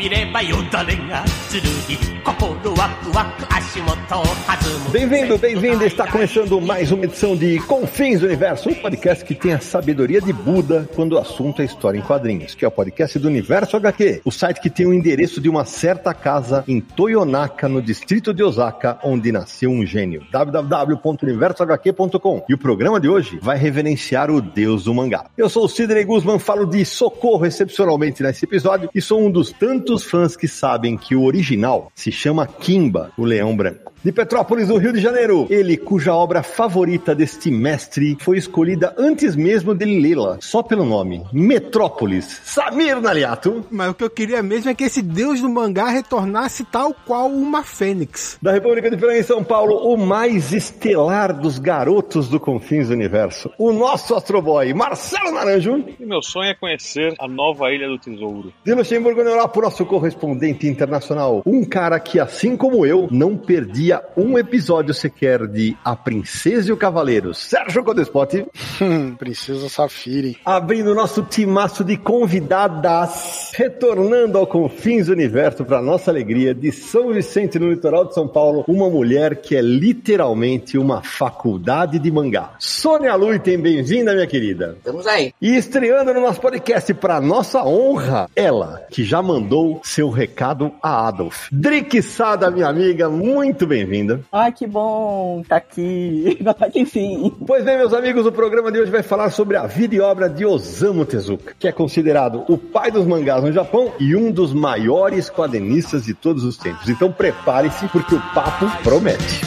見ればよだれがつるり Bem-vindo, bem-vinda. Está começando mais uma edição de Confins do Universo, um podcast que tem a sabedoria de Buda quando o assunto é história em quadrinhos, que é o podcast do Universo HQ, o site que tem o endereço de uma certa casa em Toyonaka, no distrito de Osaka, onde nasceu um gênio. www.universohq.com. E o programa de hoje vai reverenciar o deus do mangá. Eu sou o Sidney Guzman, falo de socorro excepcionalmente nesse episódio e sou um dos tantos fãs que sabem que o original se chama Kimba, o Leão Branco. De Petrópolis, no Rio de Janeiro, ele cuja obra favorita deste mestre foi escolhida antes mesmo dele lê-la, só pelo nome, Metrópolis, Samir Naliato. Mas o que eu queria mesmo é que esse deus do mangá retornasse tal qual uma fênix. Da República de França em São Paulo, o mais estelar dos garotos do Confins do Universo, o nosso astroboy, Marcelo Naranjo. E meu sonho é conhecer a nova Ilha do Tesouro. De Luxemburgo, na Europa, o nosso correspondente internacional, um cara que, assim como eu, não perdia um episódio sequer de A Princesa e o Cavaleiro, Sérgio Codespot. Princesa Safiri. Abrindo o nosso timaço de convidadas, retornando ao Confins do Universo para nossa alegria, de São Vicente, no litoral de São Paulo, uma mulher que é literalmente uma faculdade de mangá. Sônia Luiten, bem-vinda, minha querida. Estamos aí. E estreando no nosso podcast, para nossa honra, ela, que já mandou seu recado a Adolf. Drick Sada, minha amiga, muito bem-vinda. Ai, que bom tá aqui. Tá aqui enfim. Pois bem, meus amigos, o programa de hoje vai falar sobre a vida e obra de Osamu Tezuka, que é considerado o pai dos mangás no Japão e um dos maiores quadrinistas de todos os tempos. Então prepare-se, porque o papo promete.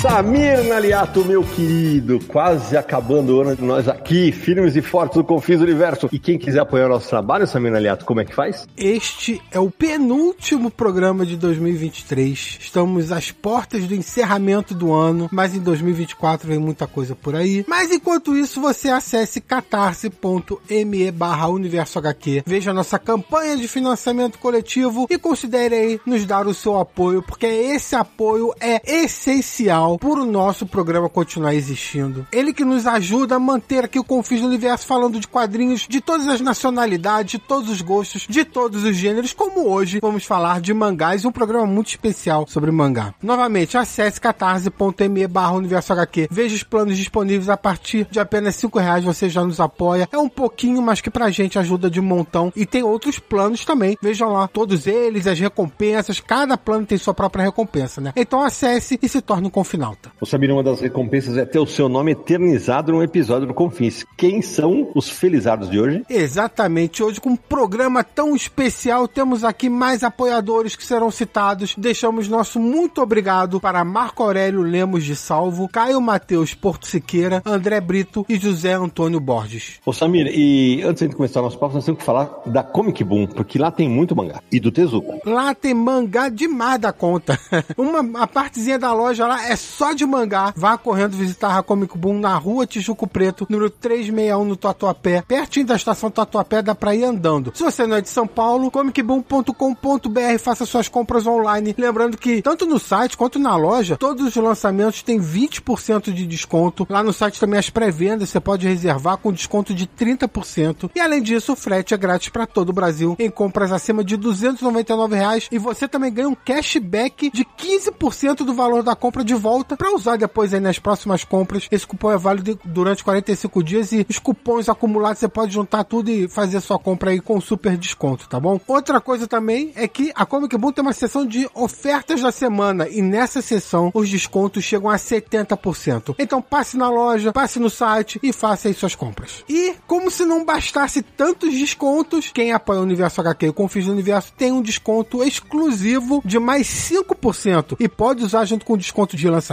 Samir Naliato, meu querido, quase acabando o ano de nós aqui, firmes e fortes do Confis Universo. E quem quiser apoiar o nosso trabalho, Samir Naliato, como é que faz? Este é o penúltimo programa de 2023. Estamos às portas do encerramento do ano, mas em 2024 vem muita coisa por aí. Mas enquanto isso, você acesse catarse.me barra universo HQ, veja a nossa campanha de financiamento coletivo e considere aí nos dar o seu apoio, porque esse apoio é essencial por o nosso programa continuar existindo. Ele que nos ajuda a manter aqui o Confis do Universo falando de quadrinhos de todas as nacionalidades, de todos os gostos, de todos os gêneros, como hoje vamos falar de mangás, um programa muito especial sobre mangá. Novamente, acesse catarse.me barra universo HQ, veja os planos disponíveis a partir de apenas 5 reais, você já nos apoia. É um pouquinho, mas que pra gente ajuda de montão. E tem outros planos também, vejam lá, todos eles, as recompensas, cada plano tem sua própria recompensa, né? Então acesse e se torne um confinado. Ô Sabino, uma das recompensas é ter o seu nome eternizado num episódio do Confins. Quem são os felizardos de hoje? Exatamente. Hoje, com um programa tão especial, temos aqui mais apoiadores que serão citados. Deixamos nosso muito obrigado para Marco Aurélio Lemos de Salvo, Caio Matheus Porto Siqueira, André Brito e José Antônio Borges. Ô Samir, e antes de começar o nosso papo, nós temos que falar da Comic Boom, porque lá tem muito mangá. E do Tezuka. Lá tem mangá demais da conta. Uma, a partezinha da loja lá é só de mangá, vá correndo visitar a Comic Boom na rua Tijuco Preto, número 361 no Tatuapé, pertinho da estação Tatuapé, dá pra ir andando. Se você não é de São Paulo, comicboom.com.br, faça suas compras online. Lembrando que, tanto no site quanto na loja, todos os lançamentos têm 20% de desconto. Lá no site também as pré-vendas, você pode reservar com desconto de 30%. E além disso, o frete é grátis para todo o Brasil em compras acima de 299 reais, e você também ganha um cashback de 15% do valor da compra de volta volta para usar depois aí nas próximas compras. Esse cupom é válido durante 45 dias e os cupons acumulados você pode juntar tudo e fazer sua compra aí com super desconto, tá bom? Outra coisa também é que a Comic Boom tem uma seção de ofertas da semana e nessa sessão os descontos chegam a 70%. Então passe na loja, passe no site e faça aí suas compras. E como se não bastasse tantos descontos, quem apoia o Universo HQ e o Confis do Universo tem um desconto exclusivo de mais 5% e pode usar junto com desconto de lançamento,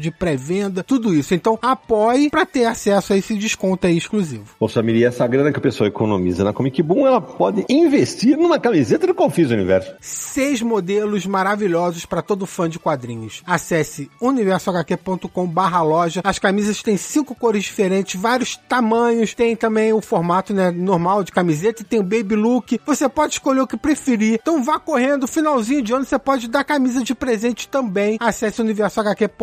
de pré-venda, tudo isso. Então apoie para ter acesso a esse desconto aí exclusivo. Ô Samir, e essa grana que a pessoa economiza na Comic Boom, ela pode investir numa camiseta do Confis Universo. Seis modelos maravilhosos para todo fã de quadrinhos. Acesse universohq.com barra loja. As camisas têm cinco cores diferentes, vários tamanhos. Tem também o formato né, normal de camiseta e tem o baby look. Você pode escolher o que preferir. Então vá correndo, finalzinho de ano você pode dar camisa de presente também. Acesse universohq.com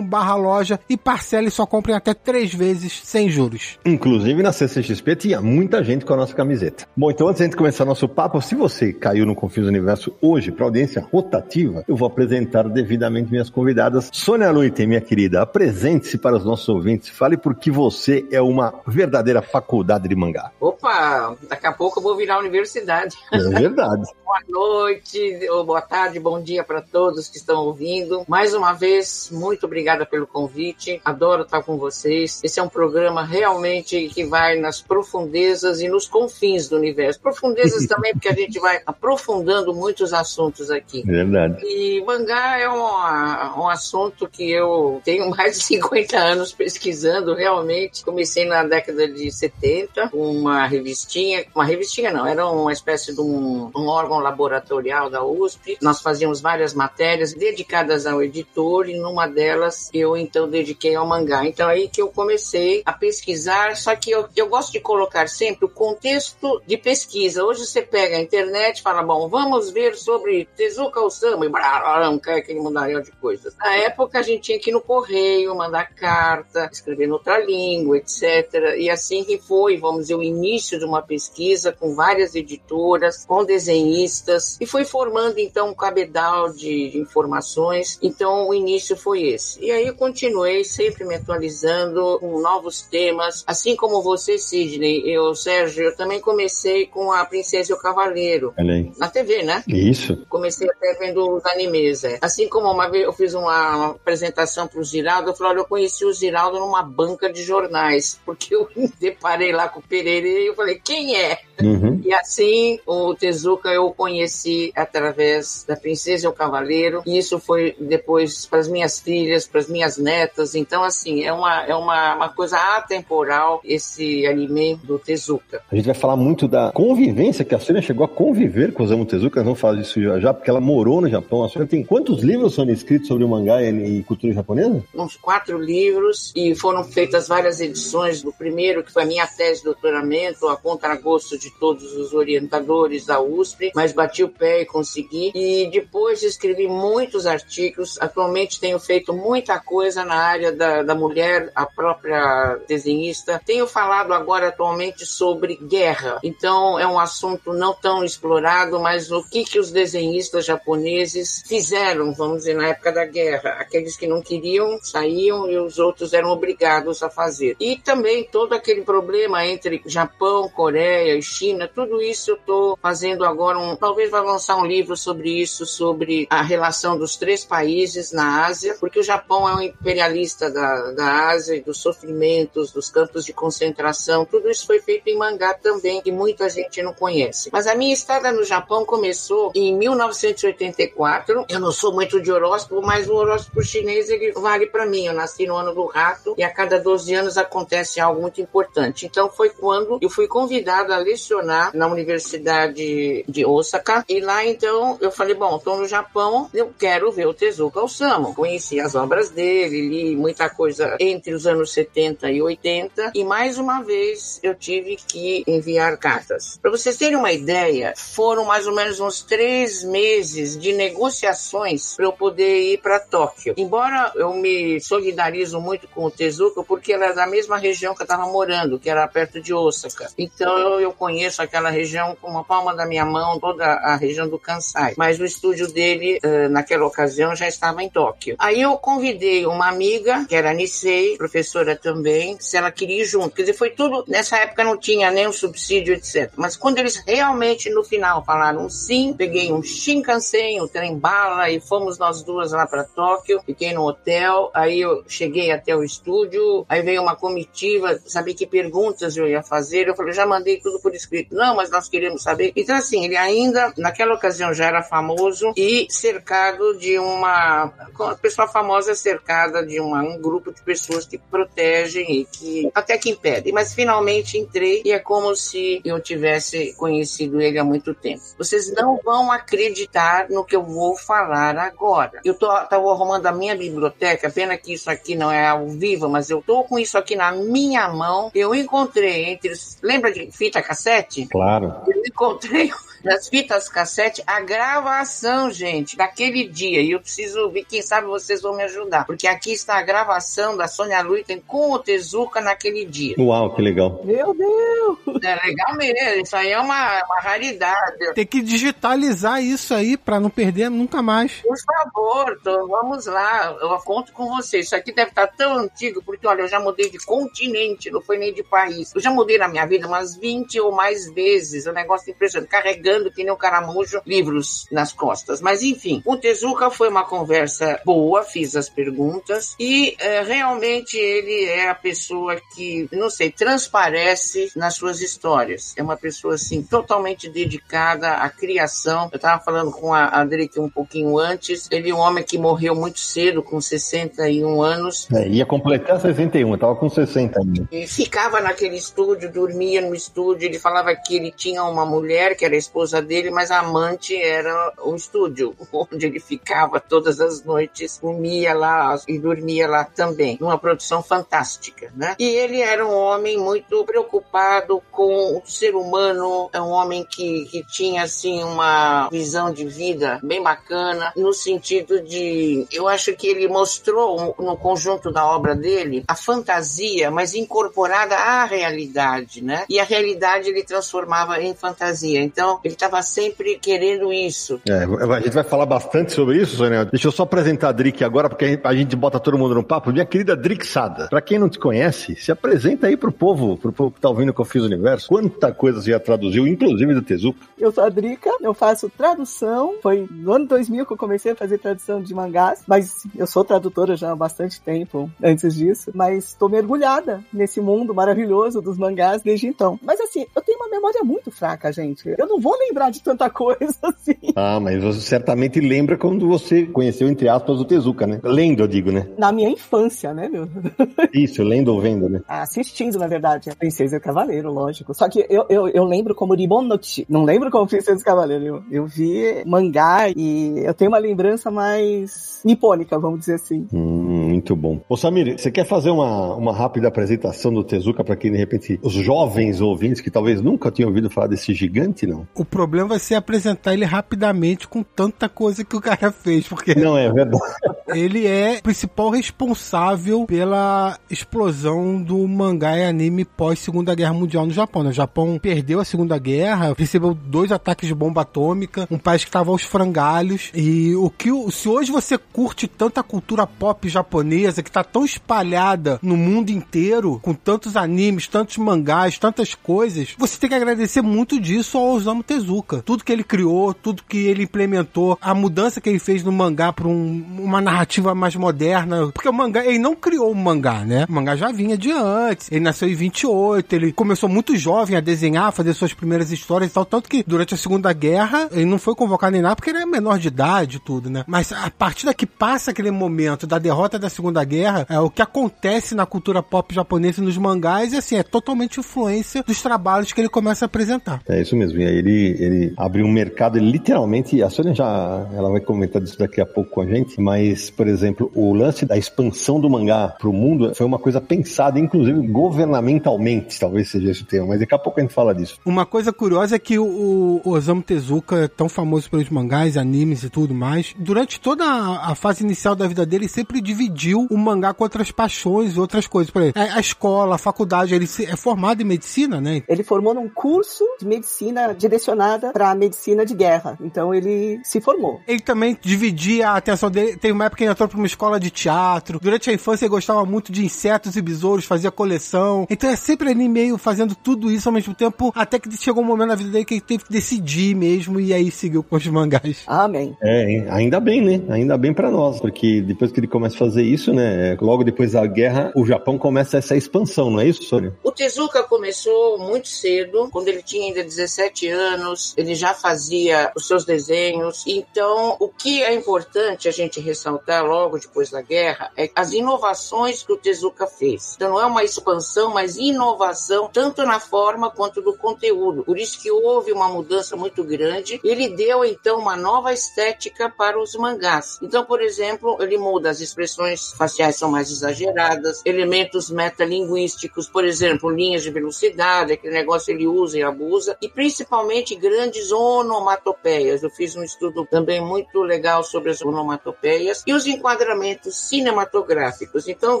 barra loja e parcele sua compra em até três vezes sem juros. Inclusive na CCXP tinha muita gente com a nossa camiseta. Bom, então antes de começar nosso papo, se você caiu no Confins do Universo hoje para audiência rotativa, eu vou apresentar devidamente minhas convidadas. Sônia Luitem, minha querida, apresente-se para os nossos ouvintes. Fale por que você é uma verdadeira faculdade de mangá. Opa, daqui a pouco eu vou virar universidade. É verdade. Boa noite, ou boa tarde, bom dia para todos que estão ouvindo. Mais uma vez, muito obrigada pelo convite. Adoro estar com vocês. Esse é um programa realmente que vai nas profundezas e nos confins do universo. Profundezas também, porque a gente vai aprofundando muitos assuntos aqui. Verdade. E mangá é um, um assunto que eu tenho mais de 50 anos pesquisando, realmente. Comecei na década de 70, com uma revistinha, uma revistinha não, era uma espécie de um, um órgão laboratorial da USP. Nós fazíamos várias matérias dedicadas ao editor e numa delas eu então dediquei ao mangá. Então aí que eu comecei a pesquisar, só que eu, eu gosto de colocar sempre o contexto de pesquisa. Hoje você pega a internet e fala, bom, vamos ver sobre Tezuka Osamu e blá, blá, blá, aquele mundaréu de coisas. Na época a gente tinha que ir no correio, mandar carta, escrever noutra língua, etc. E assim que foi, vamos dizer, o início de uma pesquisa com várias editoras, com desenhistas, e foi formando então um cabedal de informações. Então o início foi esse. E aí eu continuei sempre me atualizando com novos temas, assim como você, Sidney, eu, Sérgio, eu também comecei com a Princesa e o Cavaleiro. Na TV, né? Isso. Comecei até vendo os animes, é. Assim como uma vez eu fiz uma apresentação para o Ziraldo, eu falei, olha, eu conheci o Ziraldo numa banca de jornais, porque eu me deparei lá com o Pereira e eu falei, quem é? Uhum. E assim, o Tezuka eu conheci através da Princesa e o Cavaleiro, e isso foi depois para as minhas filhas, para as minhas netas. Então, assim, é uma, é uma, uma coisa atemporal esse anime do Tezuka. A gente vai falar muito da convivência, que a Sônia chegou a conviver com Osamu Tezuka, vamos falar disso já, já, porque ela morou no Japão. A Sônia tem quantos livros são escritos sobre o mangá e, e cultura japonesa? Uns quatro livros, e foram feitas várias edições do primeiro, que foi a minha tese de doutoramento, a contragosto de todos os orientadores da USP, mas bati o pé e consegui. E depois escrevi muitos artigos. Atualmente tenho feito muita coisa na área da, da mulher, a própria desenhista. Tenho falado agora atualmente sobre guerra. Então é um assunto não tão explorado, mas o que, que os desenhistas japoneses fizeram, vamos dizer, na época da guerra. Aqueles que não queriam saíam e os outros eram obrigados a fazer. E também todo aquele problema entre Japão, Coreia e China, tudo isso eu estou fazendo agora um. Talvez vá lançar um livro sobre isso, sobre a relação dos três países na Ásia, porque o Japão é um imperialista da, da Ásia e dos sofrimentos, dos campos de concentração. Tudo isso foi feito em mangá também, que muita gente não conhece. Mas a minha estada no Japão começou em 1984. Eu não sou muito de horóscopo, mas o horóscopo chinês ele vale para mim. Eu nasci no ano do rato e a cada 12 anos acontece algo muito importante. Então foi quando eu fui convidada a lecionar na Universidade de Osaka. E lá então eu falei, bom, estou no Japão, eu quero ver o Tezuka Osamu. Conheci as obras dele, li muita coisa entre os anos 70 e 80 e mais uma vez eu tive que enviar cartas. Para vocês terem uma ideia, foram mais ou menos uns três meses de negociações para eu poder ir para Tóquio. Embora eu me solidarizo muito com o Tezuka porque ela é da mesma região que eu estava morando, que era perto de Osaka. Então eu conheço aquela região com uma palma da minha mão, toda a região do Kansai. Mas o estúdio dele, uh, naquela ocasião, já estava em Tóquio. Aí eu convidei uma amiga, que era Nisei, professora também, se ela queria ir junto. Quer dizer, foi tudo. Nessa época não tinha nem um subsídio, etc. Mas quando eles realmente no final falaram sim, peguei um Shinkansen, um trem bala e fomos nós duas lá para Tóquio. Fiquei no hotel, aí eu cheguei até o estúdio, aí veio uma comitiva, sabia que perguntas eu ia fazer. Eu falei, já mandei tudo por escrito. Não, mas nós queremos saber. Então, assim, ele ainda, naquela ocasião, já era famoso e cercado de uma. A pessoa famosa é cercada de uma, um grupo de pessoas que protegem e que até que impedem. Mas finalmente entrei e é como se eu tivesse conhecido ele há muito tempo. Vocês não vão acreditar no que eu vou falar agora. Eu tô, tô arrumando a minha biblioteca, pena que isso aqui não é ao vivo, mas eu tô com isso aqui na minha mão. Eu encontrei entre. Lembra de fita cassete? Claro. Eu encontrei nas fitas cassete a gravação, gente, daquele dia. E eu preciso ver, quem sabe vocês vão me ajudar. Porque aqui está a gravação da Sônia Luiten com o Tezuka naquele dia. Uau, que legal. Meu Deus! É legal mesmo, isso aí é uma, uma raridade. Tem que digitalizar isso aí pra não perder nunca mais. Por favor, tô, vamos lá, eu conto com vocês. Isso aqui deve estar tão antigo, porque olha, eu já mudei de continente, não foi nem de país. Eu já mudei na minha vida umas 20 ou mais vezes. O negócio é impressionante, carregando que nem um caramujo livros nas costas. Mas enfim, o Tezuka foi uma conversa boa, fiz as perguntas e é, realmente ele é a pessoa que, não sei, transparece nas suas histórias. É uma pessoa assim totalmente dedicada à criação. Eu estava falando com a Adrique um pouquinho antes. Ele é um homem que morreu muito cedo, com 61 anos. É, ia completar 61, eu tava com 60 ainda. E ficava naquele estúdio, dormia no estúdio. Ele falava que ele tinha uma mulher que era esposa esposa dele, mas a amante era o estúdio, onde ele ficava todas as noites, comia lá e dormia lá também. Uma produção fantástica, né? E ele era um homem muito preocupado com o ser humano, é um homem que, que tinha, assim, uma visão de vida bem bacana, no sentido de, eu acho que ele mostrou no conjunto da obra dele a fantasia, mas incorporada à realidade, né? E a realidade ele transformava em fantasia. Então, ele estava sempre querendo isso. É, a gente vai falar bastante sobre isso, Sônia. Deixa eu só apresentar a Drick agora, porque a gente bota todo mundo no papo. Minha querida Drick Sada. Pra quem não te conhece, se apresenta aí pro povo, pro povo que tá ouvindo que eu fiz o universo. Quanta coisa você já traduziu, inclusive do Tezuka. Eu sou a Drica, eu faço tradução. Foi no ano 2000 que eu comecei a fazer tradução de mangás, mas eu sou tradutora já há bastante tempo antes disso. Mas tô mergulhada nesse mundo maravilhoso dos mangás desde então. Mas assim, eu tenho uma memória muito fraca, gente. Eu não vou lembrar de tanta coisa assim. Ah, mas você certamente lembra quando você conheceu, entre aspas, o Tezuka, né? Lendo, eu digo, né? Na minha infância, né, meu? Isso, lendo ou vendo, né? Assistindo, na verdade. A Princesa e o Cavaleiro, lógico. Só que eu, eu, eu lembro como Ribonochi. Não lembro como Princesa e o Cavaleiro. Eu, eu vi mangá e eu tenho uma lembrança mais nipônica, vamos dizer assim. Hum, muito bom. Ô Samir, você quer fazer uma, uma rápida apresentação do Tezuka para quem, de repente, os jovens ouvintes que talvez nunca tinham ouvido falar desse gigante, não? O problema vai ser apresentar ele rapidamente com tanta coisa que o cara fez, porque Não, é verdade. ele é o principal responsável pela explosão do mangá e anime pós Segunda Guerra Mundial no Japão. né? O Japão perdeu a Segunda Guerra, recebeu dois ataques de bomba atômica, um país que estava aos frangalhos. E o que se hoje você curte tanta cultura pop japonesa que tá tão espalhada no mundo inteiro, com tantos animes, tantos mangás, tantas coisas, você tem que agradecer muito disso ao Osamu Tezuka. Tudo que ele criou, tudo que ele implementou, a mudança que ele fez no mangá para uma narrativa mais moderna. Porque o mangá, ele não criou o mangá, né? O mangá já vinha de antes. Ele nasceu em 28, ele começou muito jovem a desenhar, a fazer suas primeiras histórias e tal. Tanto que durante a Segunda Guerra, ele não foi convocado nem nada porque ele era menor de idade e tudo, né? Mas a partir daqui passa aquele momento da derrota da Segunda Guerra, é o que acontece na cultura pop japonesa e nos mangás, e assim, é totalmente influência dos trabalhos que ele começa a apresentar. É isso mesmo. E aí ele, ele abriu um mercado, ele literalmente, a Sônia já ela vai comentar disso daqui a pouco com a gente, mas, por exemplo, o lance da expansão do mangá pro mundo foi uma coisa pensada, inclusive governamentalmente, talvez seja esse o termo, mas daqui a pouco a gente fala disso. Uma coisa curiosa é que o, o Osamu Tezuka é tão famoso pelos mangás, animes e tudo mais. Durante toda a, a fase inicial da vida dele, ele sempre dividiu o mangá com outras paixões e outras coisas. Por exemplo, a, a escola, a faculdade, ele se- é formado em medicina, né? Ele formou num um curso de medicina direcionada para medicina de guerra. Então ele se formou. Ele também dividia a atenção dele. Teve uma época que ele entrou para uma escola de teatro. Durante a infância ele gostava muito de insetos e besouros, fazia coleção. Então é sempre ali meio fazendo tudo isso ao mesmo tempo, até que chegou um momento na vida dele que ele teve que decidir mesmo e aí seguiu com os mangás. Amém. É, ainda bem, né? Ainda bem pra nós, porque depois que ele começa a fazer isso, né? Logo depois da guerra, o Japão começa essa expansão, não é isso, Sônia? O Tezuka começou muito cedo, quando ele tinha ainda 17 anos, ele já fazia os seus desenhos. Então, o que é importante a gente ressaltar logo depois da guerra é as inovações que o Tezuka fez. Então, não é uma expansão, mas inovação, tanto na forma quanto no conteúdo. Por isso que houve uma mudança muito grande. Ele deu, então, uma nova estética para os mangás. Então, por exemplo, ele muda as expressões faciais são mais exageradas, elementos metalinguísticos, por exemplo, linhas de velocidade, aquele negócio ele usa e abusa, e principalmente grandes onomatopeias. Eu fiz um estudo também muito legal sobre as onomatopeias e os enquadramentos cinematográficos. Então,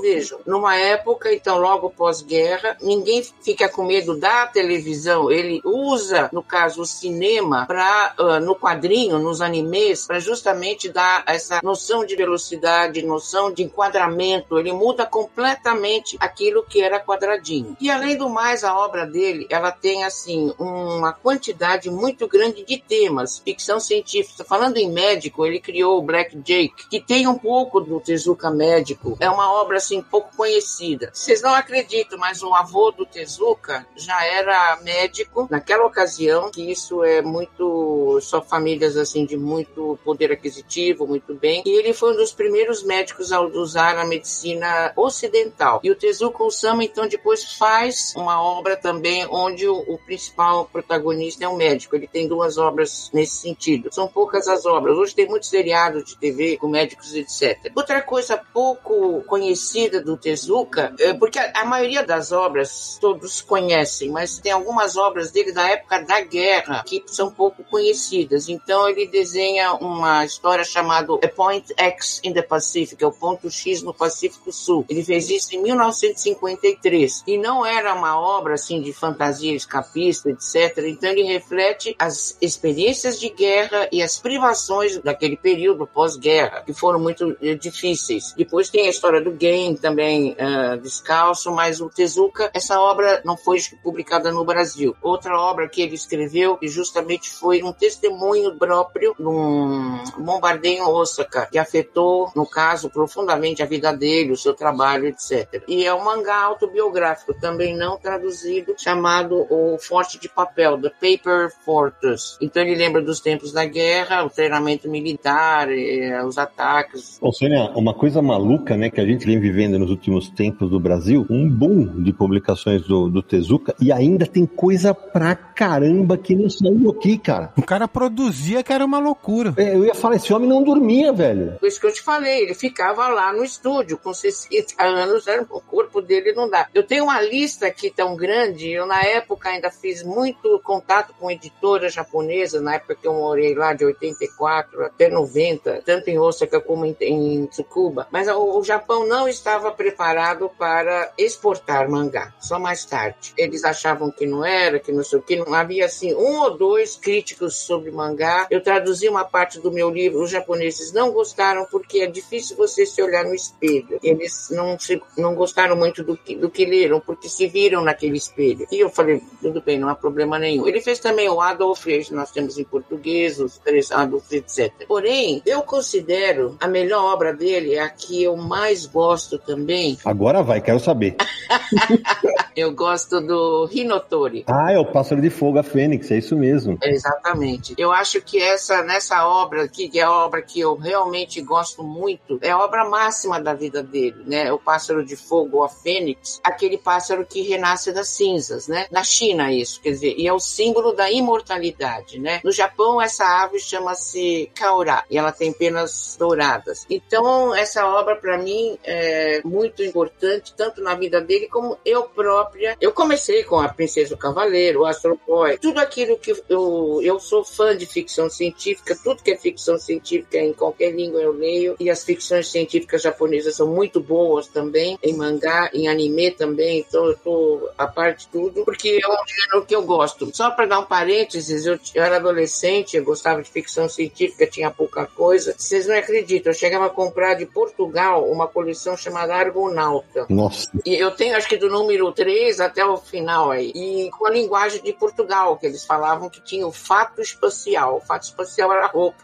vejam, numa época, então, logo pós-guerra, ninguém fica com medo da televisão, ele usa, no caso, o cinema para, uh, no quadrinho, nos animes, para justamente dar essa noção de velocidade, noção de enquadramento, ele muda completamente aquilo que era quadradinho. E além do mais, a obra dele, ela tem assim uma quantidade muito grande de temas, ficção científica. Falando em médico, ele criou o Black Jake, que tem um pouco do Tezuka médico. É uma obra assim pouco conhecida. Vocês não acreditam, mas o avô do Tezuka já era médico naquela ocasião, que isso é muito só famílias assim de muito poder aquisitivo, muito bem. E ele foi um dos primeiros médicos a usar a medicina ocidental. E o Tezuka Osama então depois faz uma obra também onde o, o principal protagonista é um médico. Ele tem duas obras nesse sentido. São poucas as obras. Hoje tem muitos seriados de TV com médicos, etc. Outra coisa pouco conhecida do Tezuka, é porque a, a maioria das obras todos conhecem, mas tem algumas obras dele da época da guerra que são pouco conhecidas. Então ele desenha uma história chamada A Point X in the Pacific, é o ponto X no Pacífico Sul. Ele fez isso em 1953 e não era uma obra assim de fantasia escapista, etc. Então ele reflete as experiências de guerra e as privações daquele período pós-guerra, que foram muito eh, difíceis. Depois tem a história do Game também uh, descalço, mas o Tezuka, essa obra não foi publicada no Brasil. Outra obra que ele escreveu que justamente foi um testemunho próprio num bombardeio em Osaka, que afetou, no caso, profundamente a vida dele, o seu trabalho, etc. E é um mangá autobiográfico, também não traduzido, chamado O Forte de Papel, The Paper Fortress. Então ele lembra dos tempos da guerra, o treinamento militar, eh, os ataques. Ô, Sônia, uma coisa maluca, né, que a gente vem vivendo nos últimos tempos do Brasil, um boom de publicações do, do Tezuka, e ainda tem coisa pra caramba que não saiu aqui, cara. O cara produzia que era uma loucura. É, eu ia falar, esse homem não dormia, velho. Por isso que eu te falei, ele ficava lá no estúdio com 60 anos, era- o corpo dele não dá. Eu tenho uma lista aqui tão grande, eu na época ainda fiz muito contato com editoras japonesas, na época que eu morei lá de 84 até 90, tanto em Osaka como em, em Tsukuba. Mas o, o Japão não estava preparado para exportar mangá, só mais tarde. Eles achavam que não era, que não sei o que, não havia assim um ou dois críticos sobre mangá. Eu traduzi uma parte do meu livro, os japoneses não gostaram porque é difícil você se olhar no espelho. Eles não, se, não gostaram muito do que, do que leram, porque se viram naquele espelho. E eu falei, tudo bem, não há problema nenhum. Ele fez também o Adolf, nós temos em português, os três Adolf, etc. Porém, eu considero a melhor obra dele, é a que eu mais gosto também. Agora vai, quero saber. Eu gosto do Hinotori. Ah, é o Pássaro de Fogo, a Fênix, é isso mesmo. Exatamente. Eu acho que essa nessa obra aqui, que é a obra que eu realmente gosto muito, é a obra máxima da vida dele, né? O pássaro de fogo, a fênix, aquele pássaro que renasce das cinzas, né? Na China isso, quer dizer, e é o símbolo da imortalidade, né? No Japão essa ave chama-se kaura e ela tem penas douradas. Então essa obra para mim é muito importante tanto na vida dele como eu próprio própria. Eu comecei com a Princesa do Cavaleiro, o Astro Boy, tudo aquilo que eu, eu sou fã de ficção científica, tudo que é ficção científica em qualquer língua eu leio, e as ficções científicas japonesas são muito boas também, em mangá, em anime também, então eu tô a parte de tudo, porque é um gênero que eu gosto. Só para dar um parênteses, eu, eu era adolescente, eu gostava de ficção científica, tinha pouca coisa. Vocês não acreditam, eu chegava a comprar de Portugal uma coleção chamada Argonauta. Nossa. E eu tenho acho que do número 3 até o final aí. E com a linguagem de Portugal, que eles falavam que tinha o fato espacial. O fato espacial era a roupa.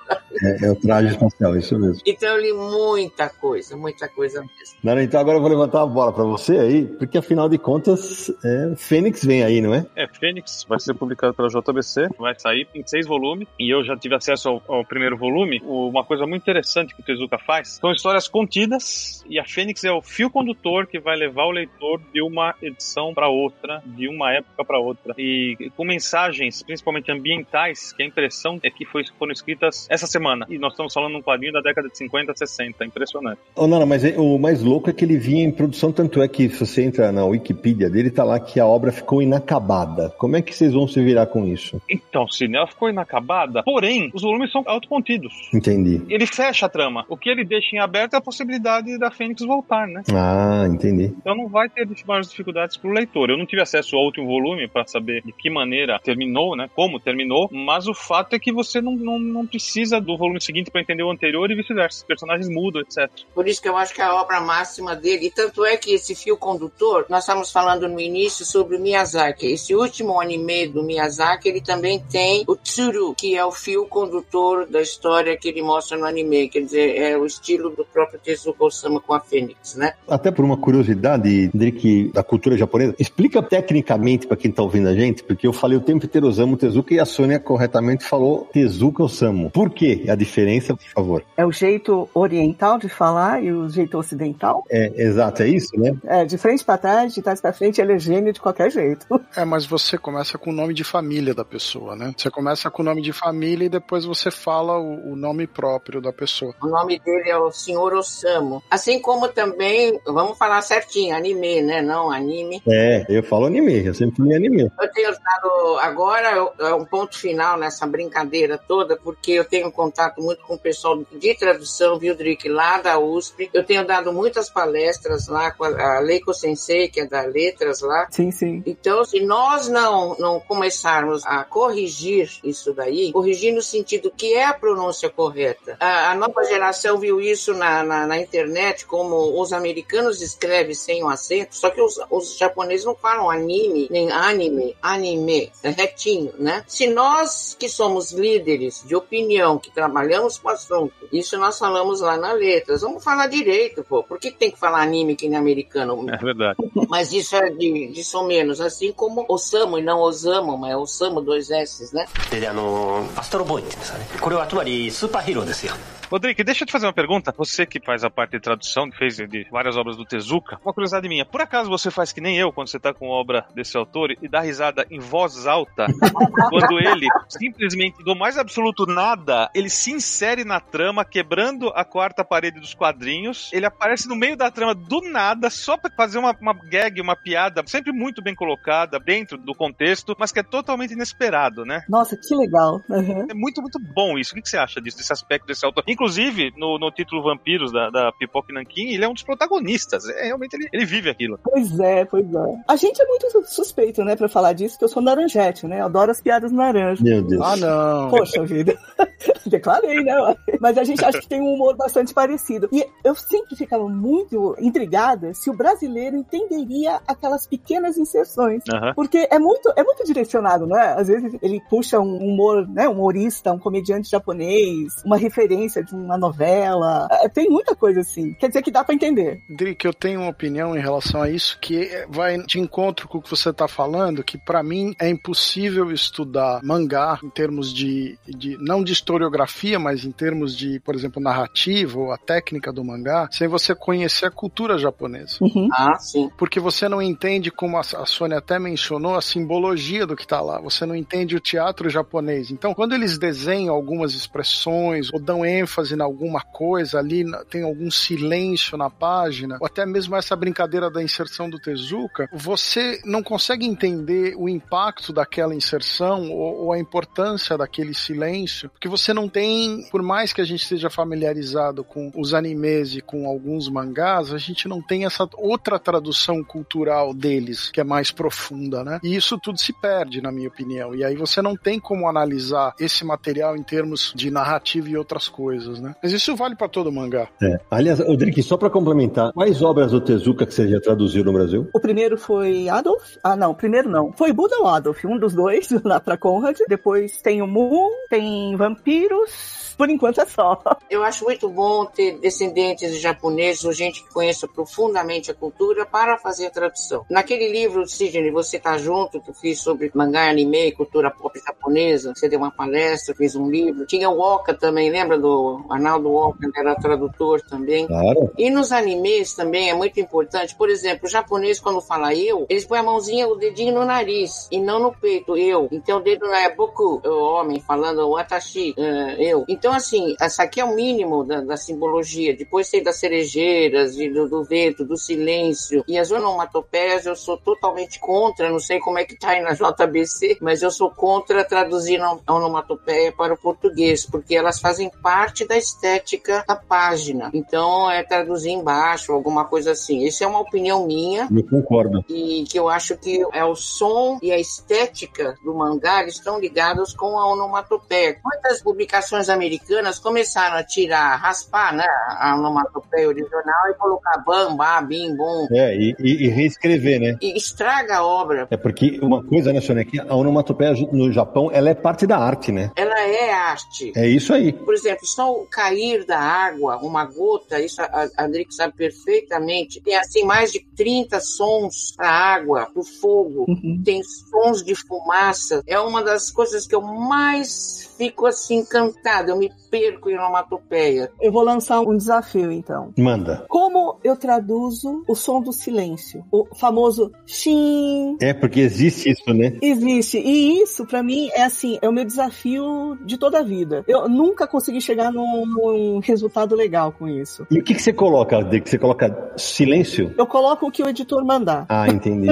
É, é o traje espacial, isso mesmo. Então eu li muita coisa, muita coisa mesmo. Não, então agora eu vou levantar a bola pra você aí, porque afinal de contas, é, Fênix vem aí, não é? É, Fênix vai ser publicado pela JBC, vai sair em seis volumes, e eu já tive acesso ao, ao primeiro volume. O- Uma coisa muito interessante que o Tezuka faz são histórias contidas, e a Fênix é o fio condutor que vai levar o leitor de uma edição para outra, de uma época para outra, e com mensagens, principalmente ambientais, que a impressão é que foi, foram escritas essa semana. E nós estamos falando de um quadrinho da década de 50, 60, impressionante. Oh, não, não, mas o mais louco é que ele vinha em produção, tanto é que se você entra na Wikipedia dele, tá lá que a obra ficou inacabada. Como é que vocês vão se virar com isso? Então, sim, ela ficou inacabada, porém, os volumes são autocontidos. Entendi. Ele fecha a trama. O que ele deixa em aberto é a possibilidade da Fênix voltar, né? Ah, entendi. Então não vai ter maiores dificuldades pro leitor. Eu não tive acesso ao último volume para saber de que maneira terminou, né? Como terminou, mas o fato é que você não, não, não precisa do volume seguinte para entender o anterior e vice-versa. Os personagens mudam, etc. Por isso que eu acho que é a obra máxima dele, e tanto é que esse fio condutor, nós estamos falando no início sobre o Miyazaki. Esse último anime do Miyazaki, ele também tem o Tsuru, que é o fio condutor da história que ele mostra no anime. Quer dizer, é o estilo do próprio Tezuka Osamu com a Fênix, né? Até por uma curiosidade, Drake, da cultura japonesa, explica tecnicamente pra quem tá ouvindo a gente, porque eu falei o tempo inteiro Osamu Tezuka e a Sônia corretamente falou Tezuka Osamu. Por que a diferença, por favor? É o jeito oriental de falar e o jeito ocidental. É, exato, é isso, né? É, de frente pra trás, de trás pra frente, ele é gênio de qualquer jeito. É, mas você começa com o nome de família da pessoa, né? Você começa com o nome de família e depois você fala o, o nome próprio da pessoa. O nome dele é o Senhor Osamu. Assim como também, vamos falar certinho, anime, né? Não anime. É, eu falo anime, eu sempre falei anime. Eu tenho dado agora é um ponto final nessa brincadeira toda, porque eu tenho contato muito com o pessoal de tradução, viu, Drick, lá da USP. Eu tenho dado muitas palestras lá com a a Leiko Sensei, que é da Letras lá. Sim, sim. Então, se nós não, não começarmos a corrigir isso daí, corrigir no sentido que é a pronúncia correta, a, a nova geração viu isso na, na, na internet, como os americanos escrevem sem o acento, só que os, os japoneses japoneses não falam anime, nem anime, anime, é retinho, né? Se nós que somos líderes de opinião, que trabalhamos com o assunto, isso nós falamos lá na letras, vamos falar direito, pô. Por que tem que falar anime que nem americano? É verdade. Mas isso é de, de som menos, assim como Osamu, e não Osamu, mas é Osamu, dois S, né? Ele é no Astro Boy, sabe? Rodrigo, deixa eu te fazer uma pergunta. Você que faz a parte de tradução, que fez de várias obras do Tezuka, uma curiosidade minha. Por acaso você faz que nem eu? Quando você tá com obra desse autor, e dá risada em voz alta, quando ele, simplesmente, do mais absoluto nada, ele se insere na trama, quebrando a quarta parede dos quadrinhos, ele aparece no meio da trama do nada, só pra fazer uma, uma gag, uma piada, sempre muito bem colocada, dentro do contexto, mas que é totalmente inesperado, né? Nossa, que legal. Uhum. É muito, muito bom isso. O que que você acha disso, desse aspecto desse autor? Inclusive, no, no título Vampiros da, da Pipoca Nankin, ele é um dos protagonistas. É, realmente, ele, ele vive aquilo. Pois é, pois é. A gente é muito suspeito, né, pra falar disso, que eu sou naranjete, né? Eu adoro as piadas naranja. Meu Deus. Ah, não. Poxa vida. Declarei, né? Mas a gente acha que tem um humor bastante parecido. E eu sempre ficava muito intrigada se o brasileiro entenderia aquelas pequenas inserções. Porque é muito, é muito direcionado, né? Às vezes ele puxa um humor, né? Um humorista, um comediante japonês, uma referência de uma novela. É, Tem muita coisa assim. Quer dizer que dá pra entender. Drick, eu tenho uma opinião em relação a isso que vai de encontro com o que você está falando, que pra mim é impossível estudar mangá em termos de, de não de historiografia, mas em termos de, por exemplo, narrativa ou a técnica do mangá, sem você conhecer a cultura japonesa. Uhum. Ah, sim. Porque você não entende, como a a Sônia até mencionou, a simbologia do que está lá. Você não entende o teatro japonês. Então, quando eles desenham algumas expressões ou dão ênfase em alguma coisa ali, tem algum silêncio na página, ou até mesmo essa brincadeira da inserção do Tezuka, você não consegue entender o impacto daquela inserção ou, ou a importância daquele silêncio, porque você não tem, por mais que a gente esteja familiarizado com os animes e com alguns mangás, a gente não tem essa outra tradução cultural deles, que é mais profunda, né? E isso tudo se perde, na minha opinião. E aí você não tem como analisar esse material em termos de narrativa e outras coisas, né? Mas isso vale para todo mangá. É. Aliás, Rodrigo, só para complementar, quais obras do Tezuka que você já traduziu no Brasil? O primeiro foi Adolf. Ah, não, primeiro não. Foi Buda ou Adolf, um dos dois, lá pra Conrad. Depois tem o Moon, tem Vampiros. Por enquanto é só. Eu acho muito bom ter descendentes de japoneses ou gente que conheça profundamente a cultura para fazer a tradução. Naquele livro, Sidney, você tá junto, que eu fiz sobre mangá, anime e cultura pop japonesa, você deu uma palestra, fez um livro. Tinha o Oka também, lembra do Arnaldo Oka, que era tradutor também. Claro. E nos animes também é muito importante. Por exemplo, o japonês, quando fala eu, eles põem a mãozinha, o dedinho no nariz e não no peito, eu. Então o dedo não é boku, o homem falando watashi, eh, eu. Então, assim, essa aqui é o mínimo da, da simbologia. Depois tem das cerejeiras, e do, do vento, do silêncio. E as onomatopeias eu sou totalmente contra, não sei como é que tá aí na JBC, mas eu sou contra traduzir a onomatopeia para o português, porque elas fazem parte da estética da página. Então, é traduzir embaixo, alguma coisa assim. Isso é uma opinião minha Eu concordo. e que eu acho que é o som e a estética do mangá estão ligados com a onomatopeia. Muitas publicações americanas começaram a tirar, raspar, né, a onomatopeia original e colocar bam, ba, bim, bum. É, e, e- e reescrever, né? E estraga a obra. É porque uma coisa, né, Sônia, que a onomatopeia no Japão, ela é parte da arte, né? Ela é arte. É isso aí. Por exemplo, só o cair da água, uma gota, isso a a sabe perfeitamente. Tem assim mais de 30 sons para água, para o fogo. Tem sons de fumaça. É uma das coisas que eu mais fico assim encantada. Eu me perco em onomatopeia. Eu vou lançar um desafio, então. Manda. Como eu traduzo o som do silêncio? O famoso xin. É porque existe isso, né? Existe. E isso, pra mim, é assim, é o meu desafio de toda a vida. Eu nunca consegui chegar num, num resultado legal com isso. E o que, que você coloca, De que Você coloca silêncio? Eu coloco o que o editor mandar. Ah, entendi.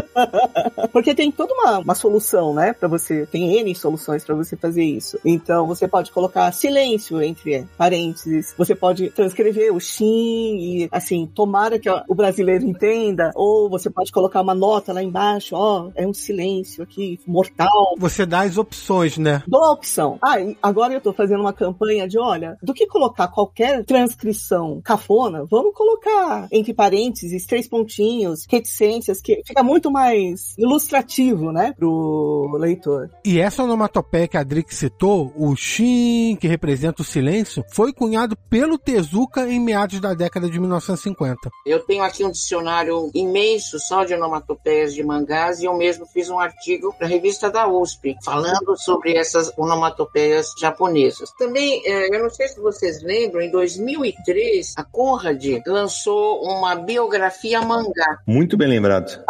Porque tem toda uma, uma solução, né? Pra você. Tem N soluções pra você fazer isso. Então você pode colocar silêncio entre parênteses. Você pode transcrever o xin e, assim, tomara que o brasileiro entenda. Ou você pode colocar uma nota lá embaixo, ó, é um silêncio aqui, mortal. Você dá as opções, né? Dou a opção. Ah, e agora eu tô fazendo uma campanha de, olha, do que colocar qualquer transcrição cafona, vamos colocar entre parênteses, três pontinhos, reticências, que fica muito mais ilustrativo, né, pro leitor. E essa onomatopeia que a Drick citou, o Shin, que representa o silêncio, foi cunhado pelo Tezuka em meados da década de 1950. Eu tenho aqui um dicionário imenso só de onomatopeias de mangás e eu mesmo fiz um artigo para a revista da USP falando sobre essas onomatopeias japonesas. Também, eh, eu não sei se vocês lembram, em 2003 a Conrad lançou uma biografia mangá. Muito bem lembrado.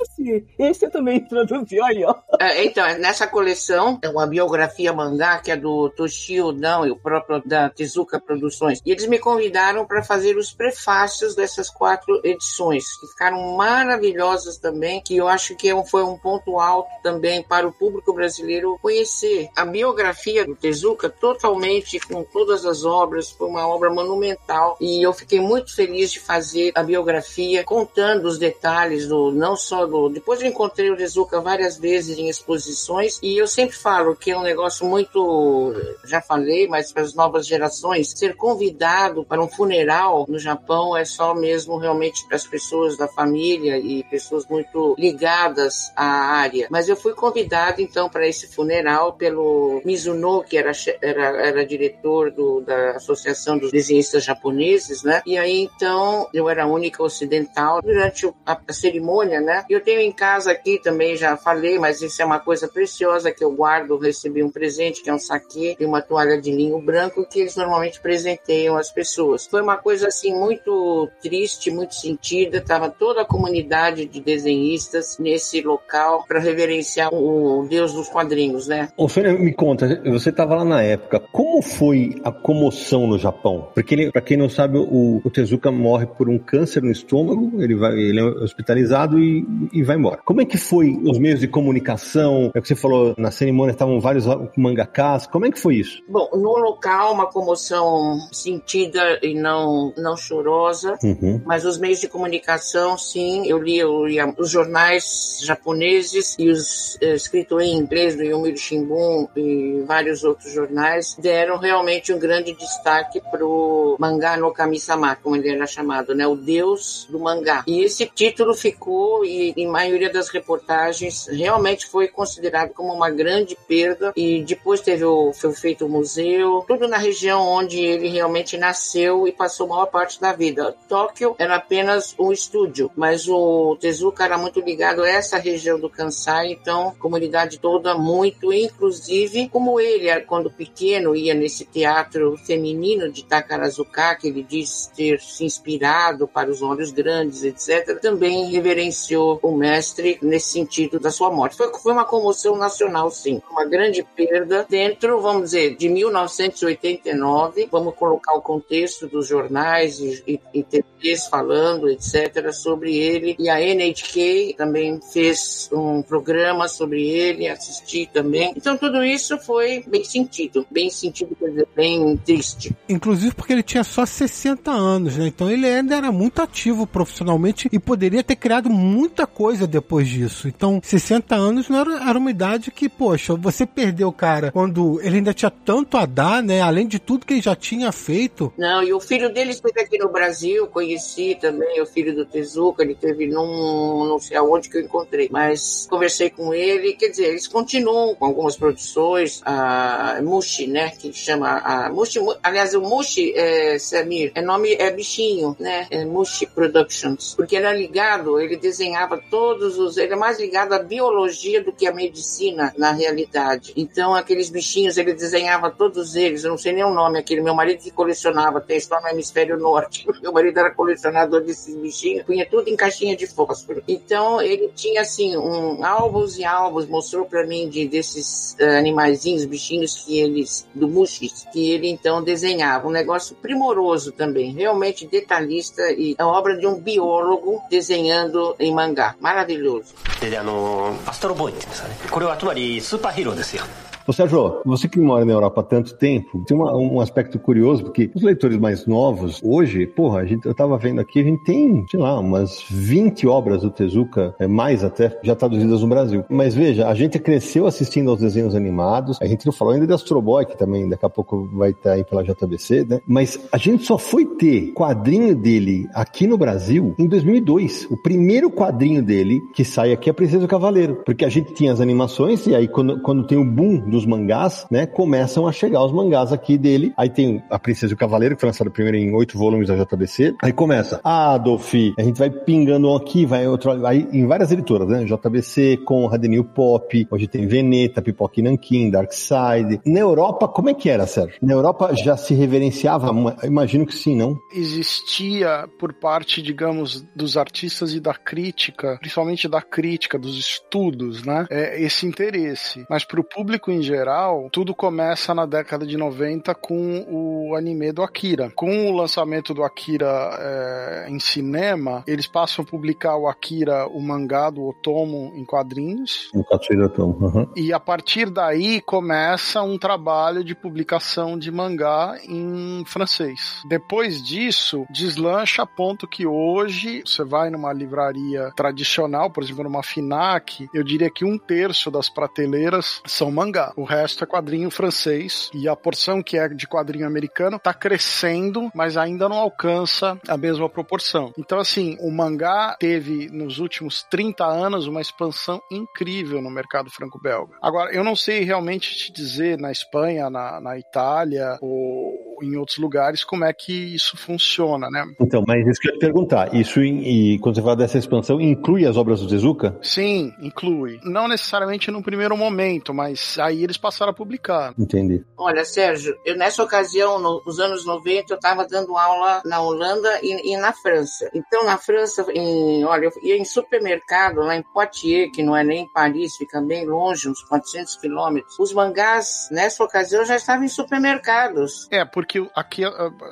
Esse, esse eu também traduzi, olha, ó. É, então, nessa coleção é uma biografia mangá que é do Toshio Não e o próprio da Tezuka Produções. E eles me convidaram para fazer os prefácios dessas quatro edições, que ficaram maravilhosas também, que eu acho que é foi um ponto alto também para o público brasileiro conhecer. A biografia do Tezuka, totalmente com todas as obras, foi uma obra monumental e eu fiquei muito feliz de fazer a biografia contando os detalhes do não só. Depois eu encontrei o Tezuka várias vezes em exposições e eu sempre falo que é um negócio muito. Já falei, mas para as novas gerações, ser convidado para um funeral no Japão é só mesmo realmente para as pessoas da família e pessoas muito ligadas à área. Mas eu fui convidado então para esse funeral pelo Mizuno, que era, era, era diretor do, da Associação dos Desenhistas Japoneses, né? E aí então eu era a única ocidental. Durante a cerimônia, né? Né? Eu tenho em casa aqui também, já falei, mas isso é uma coisa preciosa que eu guardo. Recebi um presente, que é um saque e uma toalha de linho branco, que eles normalmente presenteiam as pessoas. Foi uma coisa, assim, muito triste, muito sentida. Tava toda a comunidade de desenhistas nesse local para reverenciar o Deus dos quadrinhos, né? Ô, Sônia, me conta, você estava lá na época, como foi a comoção no Japão? Porque, pra quem não sabe, o, o Tezuka morre por um câncer no estômago, ele, vai, ele é hospitalizado e, e vai embora. Como é que foi os meios de comunicação? É o que você falou, na cerimônia estavam vários mangakás, como é que foi isso? Bom, no local, uma comoção sentida e não, não chorosa, Uhum. mas os meios de comunicação, sim, eu li, eu li os jornais japoneses e os eh, escritos em inglês do Yomiuri Shimbun e vários outros jornais deram realmente um grande destaque pro mangá no Kami-sama, como ele era chamado, né? O deus do mangá. E esse título ficou, e em maioria das reportagens, realmente foi considerado como uma grande perda. E depois teve o, foi feito o museu, tudo na região onde ele realmente nasceu e passou a maior parte da vida. Tóquio era apenas um estúdio, mas o Tezuka era muito ligado a essa região do Kansai, então comunidade toda muito, inclusive como ele, quando pequeno, ia nesse teatro feminino de Takarazuka, que ele diz ter se inspirado para os olhos grandes, etc., também reverenciou o mestre nesse sentido da sua morte. Foi, foi uma comoção nacional, sim, uma grande perda dentro, vamos dizer, de 1989, vamos colocar o contexto dos jornais e, e, e TVs falando, etc., sobre ele, e a NHK também fez um programa sobre ele, assisti também. Então tudo isso foi bem sentido, bem sentido, quer dizer, bem triste. Inclusive porque ele tinha só 60 anos, né? Então ele ainda era muito ativo profissionalmente e poderia ter criado muita coisa depois disso. Então, 60 anos não era, era uma idade que, poxa, você perdeu o cara quando ele ainda tinha tanto a dar, né? Além de tudo que ele já tinha feito. Não, e o filho dele esteve aqui no Brasil, conheci também o filho do Tezuka, ele teve num, não sei aonde que eu encontrei, mas conversei com ele, quer dizer, eles continuam com algumas produções, a Mushi, né, que chama a Mushi, aliás, o Mushi, é, Samir, é nome, é bichinho, né, é Mushi Productions, porque era ligado, ele desenhava todos os, ele é mais ligado à biologia do que à medicina, na realidade. Então, aqueles bichinhos, ele desenhava todos eles, eu não sei nem o nome, aquele meu marido que colecionava, tem só no hemisfério norte, meu marido era colecionador desses bichinhos, punha tudo em caixinha de fósforo. Então, ele tinha, assim, um, álbuns e álbuns, mostrou para mim de, desses uh, animaizinhos, bichinhos que eles, do Mushis, que ele então desenhava. Um negócio primoroso também, realmente detalhista e a obra de um biólogo desenhando em 漫画、マラディルーズ。であのアストロボーイって言うんですかね。これはつまりスーパーヒーローですよ。Ô Sérgio, você que mora na Europa há tanto tempo, tem uma, um aspecto curioso, porque os leitores mais novos, hoje, porra, a gente, eu tava vendo aqui, a gente tem, sei lá, umas 20 obras do Tezuka, é, mais até, já traduzidas no Brasil. Mas veja, a gente cresceu assistindo aos desenhos animados, a gente não falou ainda de Astro Boy, que também daqui a pouco vai estar aí pela JBC, né? Mas a gente só foi ter quadrinho dele aqui no Brasil em 2002. O primeiro quadrinho dele que sai aqui é Princesa do Cavaleiro, porque a gente tinha as animações e aí quando, quando tem o boom dos mangás, né, começam a chegar os mangás aqui dele. Aí tem a Princesa e o Cavaleiro, que foi lançado primeiro em oito volumes da JBC. Aí começa Adolf, a gente vai pingando um aqui, vai outro, aí em várias editoras, né, JBC, Conrad, New Pop, hoje tem Veneta, Pipoca e Nankin, Darkside. Na Europa, como é que era, Sérgio? Na Europa já se reverenciava? Imagino que sim, não? Existia por parte, digamos, dos artistas e da crítica, principalmente da crítica, dos estudos, né, é, esse interesse. Mas para o público em geral, tudo começa na década de 90 com o anime do Akira. Com o lançamento do Akira é, em cinema, eles passam a publicar o Akira, o mangá do Otomo em quadrinhos. O Katsuhiro Otomo. Uhum. E a partir daí começa um trabalho de publicação de mangá em francês. Depois disso, deslancha a ponto que hoje você vai numa livraria tradicional, por exemplo, numa FINAC, eu diria que um terço das prateleiras são mangá. O resto é quadrinho francês e a porção que é de quadrinho americano está crescendo, mas ainda não alcança a mesma proporção. Então, assim, o mangá teve nos últimos 30 anos uma expansão incrível no mercado franco-belga. Agora, eu não sei realmente te dizer na Espanha, na, na Itália ou em outros lugares como é que isso funciona, né? Então, mas isso que eu ia te perguntar, isso e quando você fala dessa expansão, inclui as obras do Tezuka? Sim, inclui. Não necessariamente no primeiro momento, mas aí eles passaram a publicar. Entendi. Olha, Sérgio, eu nessa ocasião, no, nos anos 90, eu estava dando aula na Holanda e, e, na França. Então, na França, em, olha, eu ia em supermercado, lá em Poitiers, que não é nem em Paris, fica bem longe, uns 400 quilômetros. Os mangás, nessa ocasião, já estavam em supermercados. É, porque aqui,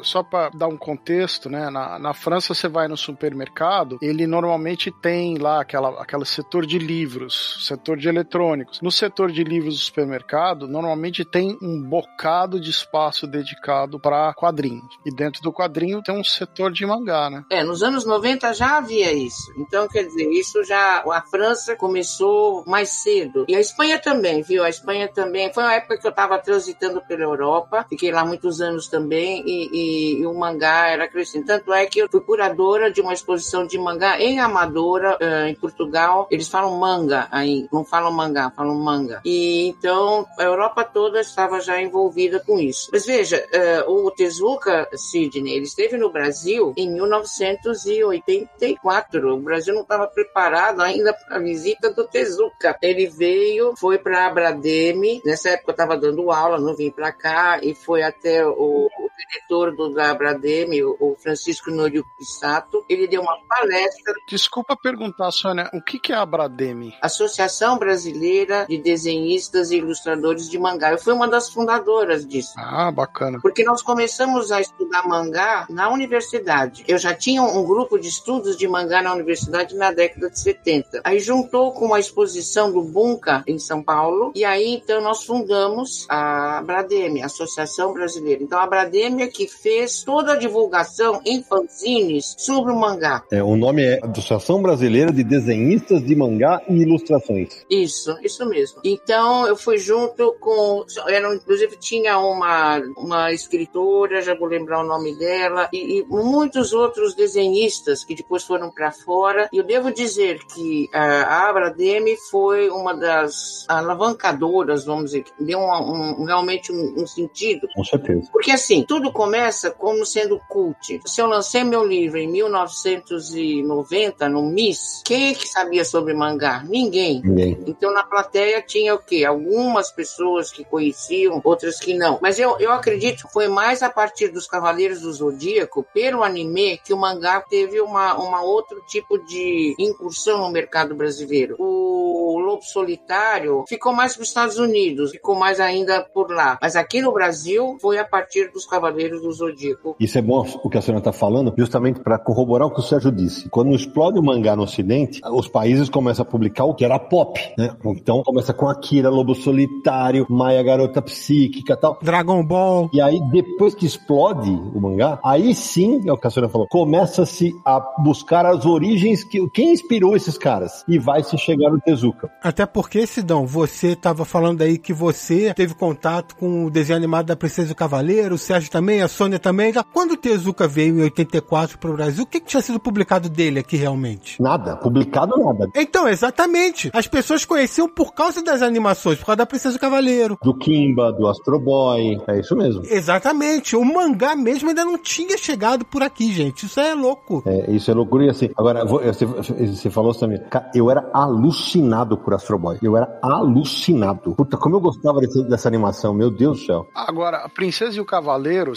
só para dar um contexto, né, na, na França você vai no supermercado, ele normalmente tem lá aquela, aquela setor de livros, setor de eletrônicos. No setor de livros do supermercado, normalmente tem um bocado de espaço dedicado para quadrinhos. E dentro do quadrinho tem um setor de mangá, né? É, nos anos 90 já havia isso. Então, quer dizer, isso já. A França começou mais cedo. E a Espanha também, viu? A Espanha também. Foi uma época que eu estava transitando pela Europa, fiquei lá muitos anos também, e, e, e o mangá era crescendo. Tanto é que eu fui curadora de uma exposição de mangá em Amadora, uh, em Portugal. Eles falam manga aí, não falam mangá, falam manga. E então a Europa toda estava já envolvida com isso. Mas veja, uh, o Tezuka Sidney, ele esteve no Brasil em 1984. O Brasil não estava preparado ainda para a visita do Tezuka. Ele veio, foi para Abrademe, nessa época eu estava dando aula, não vim para cá, e foi até o, o diretor do da Abrademe, o Francisco Norio Pissato. Ele deu uma palestra. Desculpa perguntar, Sônia, o que, que é a Abrademe? Associação Brasileira de Desenhistas e Ilustradores de Mangá. Eu fui uma das fundadoras disso. Ah, bacana. Porque nós começamos a estudar mangá na universidade. Eu já tinha um grupo de estudos de mangá na universidade na década de 70. Aí juntou com a exposição do Bunka em São Paulo, e aí então nós fundamos a Brademe, a Associação Brasileira. Então a Brademe é que fez toda a divulgação em fanzines sobre o mangá. É, o nome é Associação Brasileira de Desenhistas de Mangá e Ilustrações. Isso, isso mesmo. Então eu fui junto com, era, inclusive tinha uma, uma escritora, já vou lembrar o nome dela, e, e muitos outros desenhistas que depois foram para fora. E eu devo dizer que a Abrademe foi uma das alavancadoras, vamos dizer, que deu um, um, realmente um, um sentido. Com certeza. Porque assim, tudo começa como sendo cult. Se eu lancei meu livro em 1990 no Miss, quem é que sabia sobre mangá? Ninguém. Ninguém. Então na plateia tinha o quê? Algumas pessoas que conheciam, outras que não. Mas eu, eu acredito que foi mais a partir dos Cavaleiros do Zodíaco, pelo anime, que o mangá teve uma, uma outro tipo de incursão no mercado brasileiro. O Lobo Solitário ficou mais para os Estados Unidos, ficou mais ainda por lá. Mas aqui no Brasil foi a partir dos Cavaleiros do Zodíaco. Isso é bom o que a senhora está falando, justamente para corroborar o que o Sérgio disse. Quando explode o mangá no Ocidente, os países começam a publicar o que era pop, né? Então começa com Akira, Lobo Solitário, Maia Garota Psíquica tal. Dragon Ball. E aí, depois que explode o mangá, aí sim, é o que a senhora falou, começa-se a buscar as origens, que quem inspirou esses caras? E vai se chegar no Tezuka. Até porque, Sidão, você estava falando aí que você teve contato com o desenho animado da Princesa e o Cavaleiro, o Sérgio também, a Sônia também. Já quando o Tezuka veio em 84 para o Brasil, o que, que tinha sido publicado dele aqui realmente? Nada, publicado nada. Então, exatamente. As pessoas conheciam por causa das animações, por causa da Princesa e o Cavaleiro. Do Kimba, do Astro Boy, é isso mesmo. Exatamente. O mangá mesmo ainda não tinha chegado por aqui, gente. Isso é louco. É, isso é loucura e assim. Agora, você, você falou também, eu era alucinado por Astro Boy. Eu era alucinado. Puta, como eu gostava desse, dessa animação, meu Deus do céu. Agora, a Princesa e o Cavaleiro,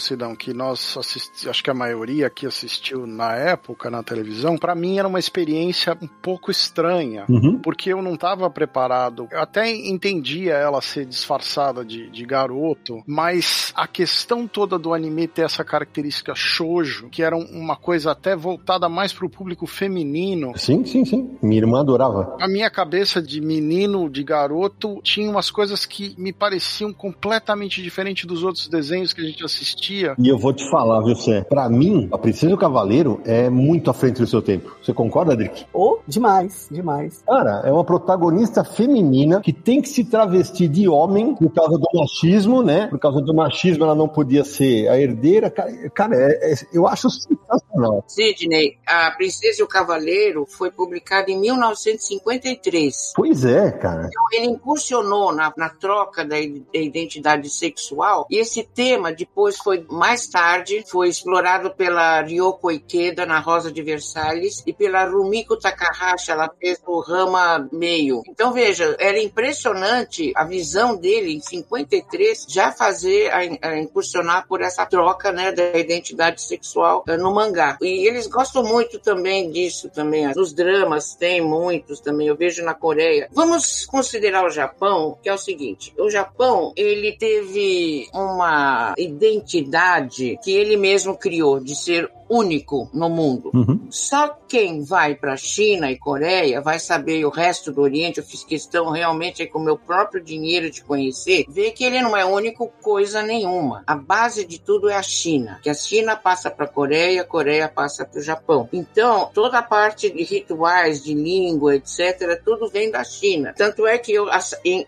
Sidão, que nós assistimos, acho que a maioria aqui assistiu na época na televisão, para mim era uma experiência um pouco estranha, Uhum. porque eu não estava preparado. Eu até entendia ela ser disfarçada de, de garoto, mas a questão toda do anime ter essa característica shoujo, que era um- uma coisa até voltada mais pro público feminino, Sim, sim, sim. Minha irmã adorava. a minha cabeça de menino, de garoto, tinha umas coisas que me pareciam completamente diferentes dos outros desenhos que a gente assistia. E eu vou te falar, viu? Pra mim, a Princesa e o Cavaleiro é muito à frente do seu tempo. Você concorda, Drick? Oh, demais, demais. Cara, é uma protagonista feminina que tem que se travestir de homem por causa do machismo, né? Por causa do machismo, ela não podia ser a herdeira. Cara, cara é- é- eu acho sensacional. Sidney, A Princesa e o Cavaleiro foi publicado em 1953. Pois é, cara. Então, ele incursionou na, na troca da identidade sexual e esse tema depois foi mais tarde, foi explorado pela Ryoko Ikeda na Rosa de Versalhes e pela Rumiko Takahashi, ela fez o Rama Meio. Então veja, era impressionante a visão dele em 53 já fazer a, a incursionar por essa troca, né, da identidade sexual uh, no mangá. E eles gostam muito também disso também. Nos dramas tem muitos também, eu vejo na Coreia. Vamos considerar o Japão, que é o seguinte, o Japão, ele teve uma identidade que ele mesmo criou de ser único no mundo. Uhum. Só quem vai para China e Coreia vai saber e o resto do Oriente, eu fiz questão realmente com o meu próprio dinheiro de conhecer, ver que ele não é único coisa nenhuma. A base de tudo é a China, que a China passa para a Coreia, a Coreia passa para o Japão. Então, toda a parte de rituais, de língua, etc., tudo vem da China. Tanto é que eu,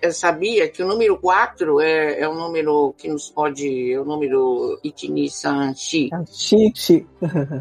eu sabia que o número 4 é, é o número que nos pode, é o número Itini San Shi. Xi, xi.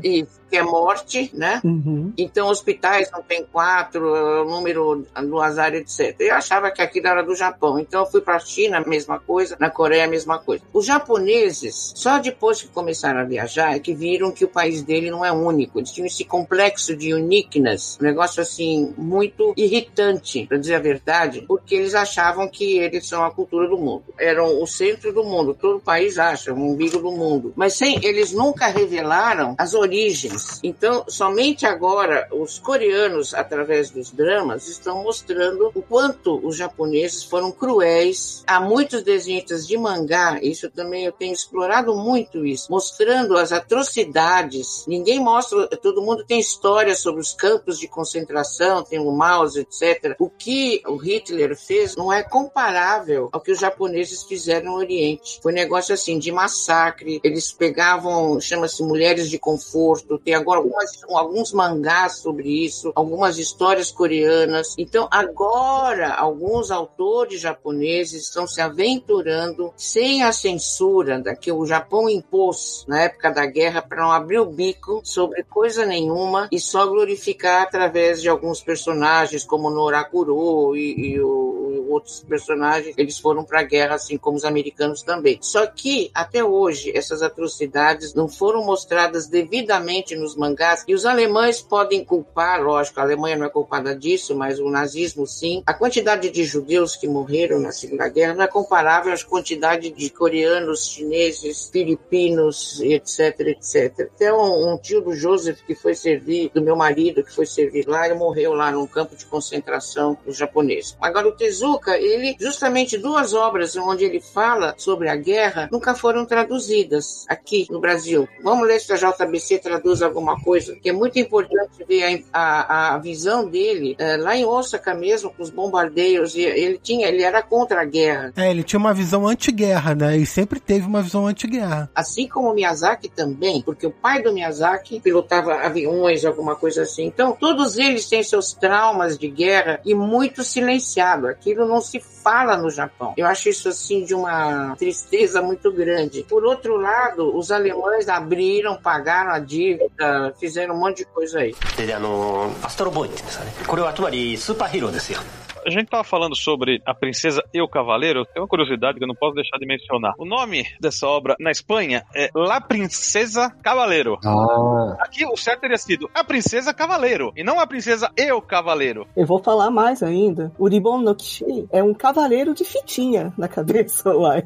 Isso, que é morte, né? Uhum. Então, hospitais não tem quatro, é número do azar, etc. Eu achava que aquilo era do Japão. Então, eu fui para a China, a mesma coisa, na Coreia, a mesma coisa. Os japoneses, só depois que começaram a viajar, é que viram que o país dele não é único. Eles tinham esse complexo de uniqueness, um negócio assim, muito irritante, para dizer a verdade, porque eles achavam que eles são a cultura do mundo. Eram o centro do mundo, todo o país acha, o umbigo do mundo. Mas sem, eles nunca revelaram as origens. Então, somente agora, os coreanos, através dos dramas, estão mostrando o quanto os japoneses foram cruéis. Há muitos desenhistas de mangá, isso também eu tenho explorado muito isso, mostrando as atrocidades. Ninguém mostra, todo mundo tem histórias sobre os campos de concentração, tem o Maus, etc. O que o Hitler fez não é comparável ao que os japoneses fizeram no Oriente. Foi um negócio assim de massacre. Eles pegavam, chama-se mulheres de conforto. Tem agora algumas, alguns mangás sobre isso, algumas histórias coreanas. Então agora alguns autores japoneses estão se aventurando sem a censura da que o Japão impôs na época da guerra para não abrir o bico sobre coisa nenhuma e só glorificar através de alguns personagens como Norakuro e, e o, outros personagens. Eles foram para a guerra assim como os americanos também. Só que até hoje essas atrocidades não foram mostradas devidamente nos mangás e os alemães podem culpar, lógico, a Alemanha não é culpada disso, mas o nazismo sim. A quantidade de judeus que morreram na Segunda Guerra não é comparável à quantidade de coreanos, chineses, filipinos, etc, etc. Até um, um tio do Joseph que foi servir, do meu marido que foi servir lá, ele morreu lá num campo de concentração dos japoneses. Agora o Tezuka, ele justamente duas obras onde ele fala sobre a guerra nunca foram traduzidas aqui no Brasil. Vamos ler se a JBC traduz alguma coisa, que é muito importante ver a, a, a visão dele é, lá em Osaka mesmo, com os bombardeios. E ele tinha, ele era contra a guerra. É, ele tinha uma visão anti-guerra, né? E sempre teve uma visão anti-guerra. Assim como Miyazaki também, porque o pai do Miyazaki pilotava aviões, alguma coisa assim. Então, todos eles têm seus traumas de guerra e muito silenciado Aquilo não se fala no Japão. Eu acho isso assim de uma tristeza muito grande. Por outro lado, os alemães abriram, pagaram a dívida, fizeram um monte de coisa aí. であのアストロボーイって言うんですかねこれはつまりスーパーヒーローですよ A gente tava falando sobre a princesa e o cavaleiro. Tem uma curiosidade que eu não posso deixar de mencionar. O nome dessa obra na Espanha é La Princesa Cavaleiro. Ah, Aqui o certo teria sido a princesa cavaleiro e não a princesa e o cavaleiro. Eu vou falar mais ainda. O Ribon no Kishi é um cavaleiro de fitinha na cabeça, uai.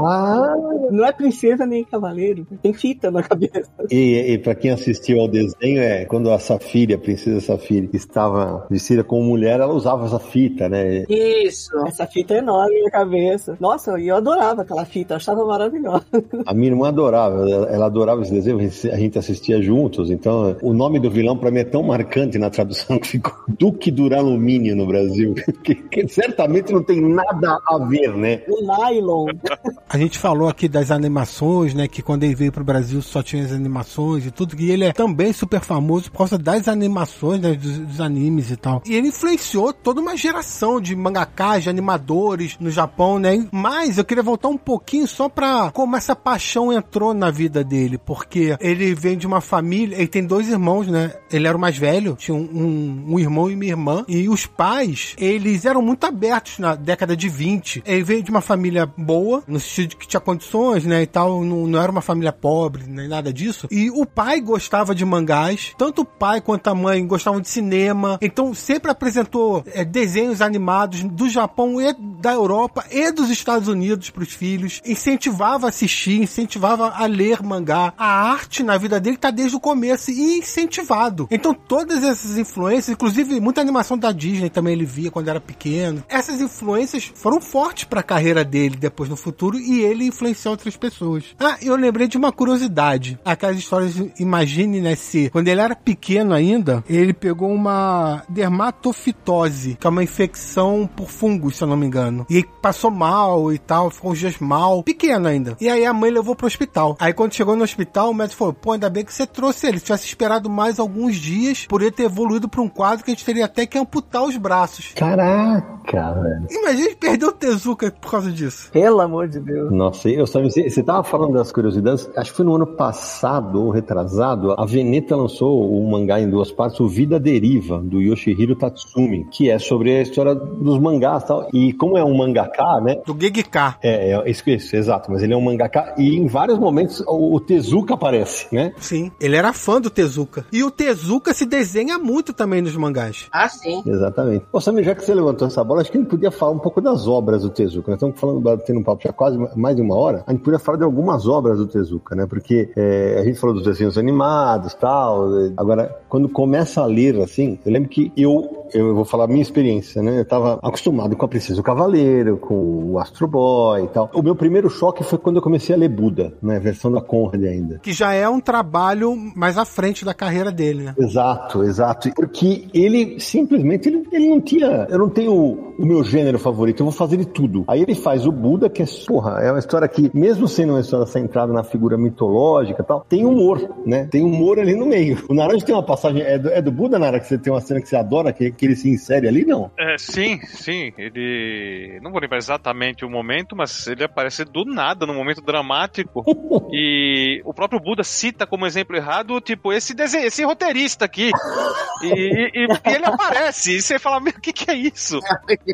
ah. Não é princesa nem cavaleiro. Tem fita na cabeça. E, e para quem assistiu ao desenho, é quando a Safira, a princesa Safira, estava vestida como mulher, ela usava essa fita, né? Isso. Essa fita é enorme na cabeça. Nossa, e eu adorava aquela fita, eu achava maravilhosa. A minha irmã adorava, ela, ela adorava esse desenho, a gente assistia juntos. Então, o nome do vilão para mim é tão marcante na tradução que ficou Duque Duralumínio no Brasil, que, que certamente não tem nada a ver, né? O nylon. A gente falou aqui das animações, né? Que quando ele veio pro Brasil só tinha as animações e tudo. E ele é também super famoso por causa das animações, né, dos, dos animes e tal. E ele influenciou toda uma geração proliferação de mangakás, de animadores no Japão, né? Mas eu queria voltar um pouquinho só pra como essa paixão entrou na vida dele, porque ele vem de uma família, ele tem dois irmãos, né? Ele era o mais velho, tinha um, um, um irmão e uma irmã, e os pais, eles eram muito abertos na década de 20. Ele veio de uma família boa, no sentido de que tinha condições, né, e tal, não, não era uma família pobre, nem nada disso. E o pai gostava de mangás, tanto o pai quanto a mãe gostavam de cinema, então sempre apresentou é, desenhos animados do Japão e da Europa e dos Estados Unidos para os filhos, incentivava a assistir, incentivava a ler mangá. A arte na vida dele tá desde o começo e incentivado. Então todas essas influências, inclusive muita animação da Disney também ele via quando era pequeno. Essas influências foram fortes para a carreira dele depois no futuro e ele influenciou outras pessoas. Ah, eu lembrei de uma curiosidade. Aquelas histórias, imagine, né, se quando ele era pequeno ainda, ele pegou uma dermatofitose, que é uma infecção por fungos, se eu não me engano. E passou mal e tal, ficou uns dias mal, pequeno ainda. E aí a mãe levou pro hospital. Aí quando chegou no hospital, o médico falou: pô, ainda bem que você trouxe ele. Se tivesse esperado mais alguns dias, poderia ter evoluído para um quadro que a gente teria até que amputar os braços. Caraca, velho. Imagina perder o Tezuka por causa disso. Pelo amor de Deus. Nossa, eu sabe, você, você tava falando das curiosidades, acho que foi no ano passado ou retrasado, a Veneta lançou um mangá em duas partes, o Vida Deriva, do Yoshihiro Tatsumi, que é sobre a história dos mangás e tal. E como é um mangaká, né? Do Gegika. É, é isso, isso, exato, mas ele é um mangaká e em vários momentos o, o Tezuka aparece, né? Sim, ele era fã do Tezuka. E o Tezuka se desenha muito também nos mangás. Ah, sim. Exatamente. Ô, Samir, já que você levantou essa bola, acho que a gente podia falar um pouco das obras do Tezuka. Nós estamos falando, tendo um papo já quase mais de uma hora. A gente podia falar de algumas obras do Tezuka, né? Porque é, a gente falou dos desenhos animados tal. Agora, quando começa a ler, assim, eu lembro que eu, eu vou falar a minha experiência, né? Eu tava acostumado com a Princesa do Cavaleiro, com o Astro Boy e tal. O meu primeiro choque foi quando eu comecei a ler Buda, né? Versão da Conrad ainda. Que já é um trabalho mais à frente da carreira dele, né? Exato, exato. Porque ele simplesmente ele, ele não tinha. Eu não tenho o, o meu gênero favorito, eu vou fazer de tudo. Aí ele faz o Buda, que é, porra, é uma história que, mesmo sendo uma história centrada na figura mitológica e tal, tem humor, né? Tem humor ali no meio. O Naranja tem uma passagem. É do, é do Buda, Nara, que você tem uma cena que você adora, que, que ele se insere ali, não? É, sim, sim. Ele. Não vou lembrar exatamente o momento, mas ele aparece do nada, num momento dramático. e o próprio Buda cita como exemplo errado, tipo, esse desenho, esse roteirista aqui. E, e- e ele aparece. E você fala, meu, o que, que é isso?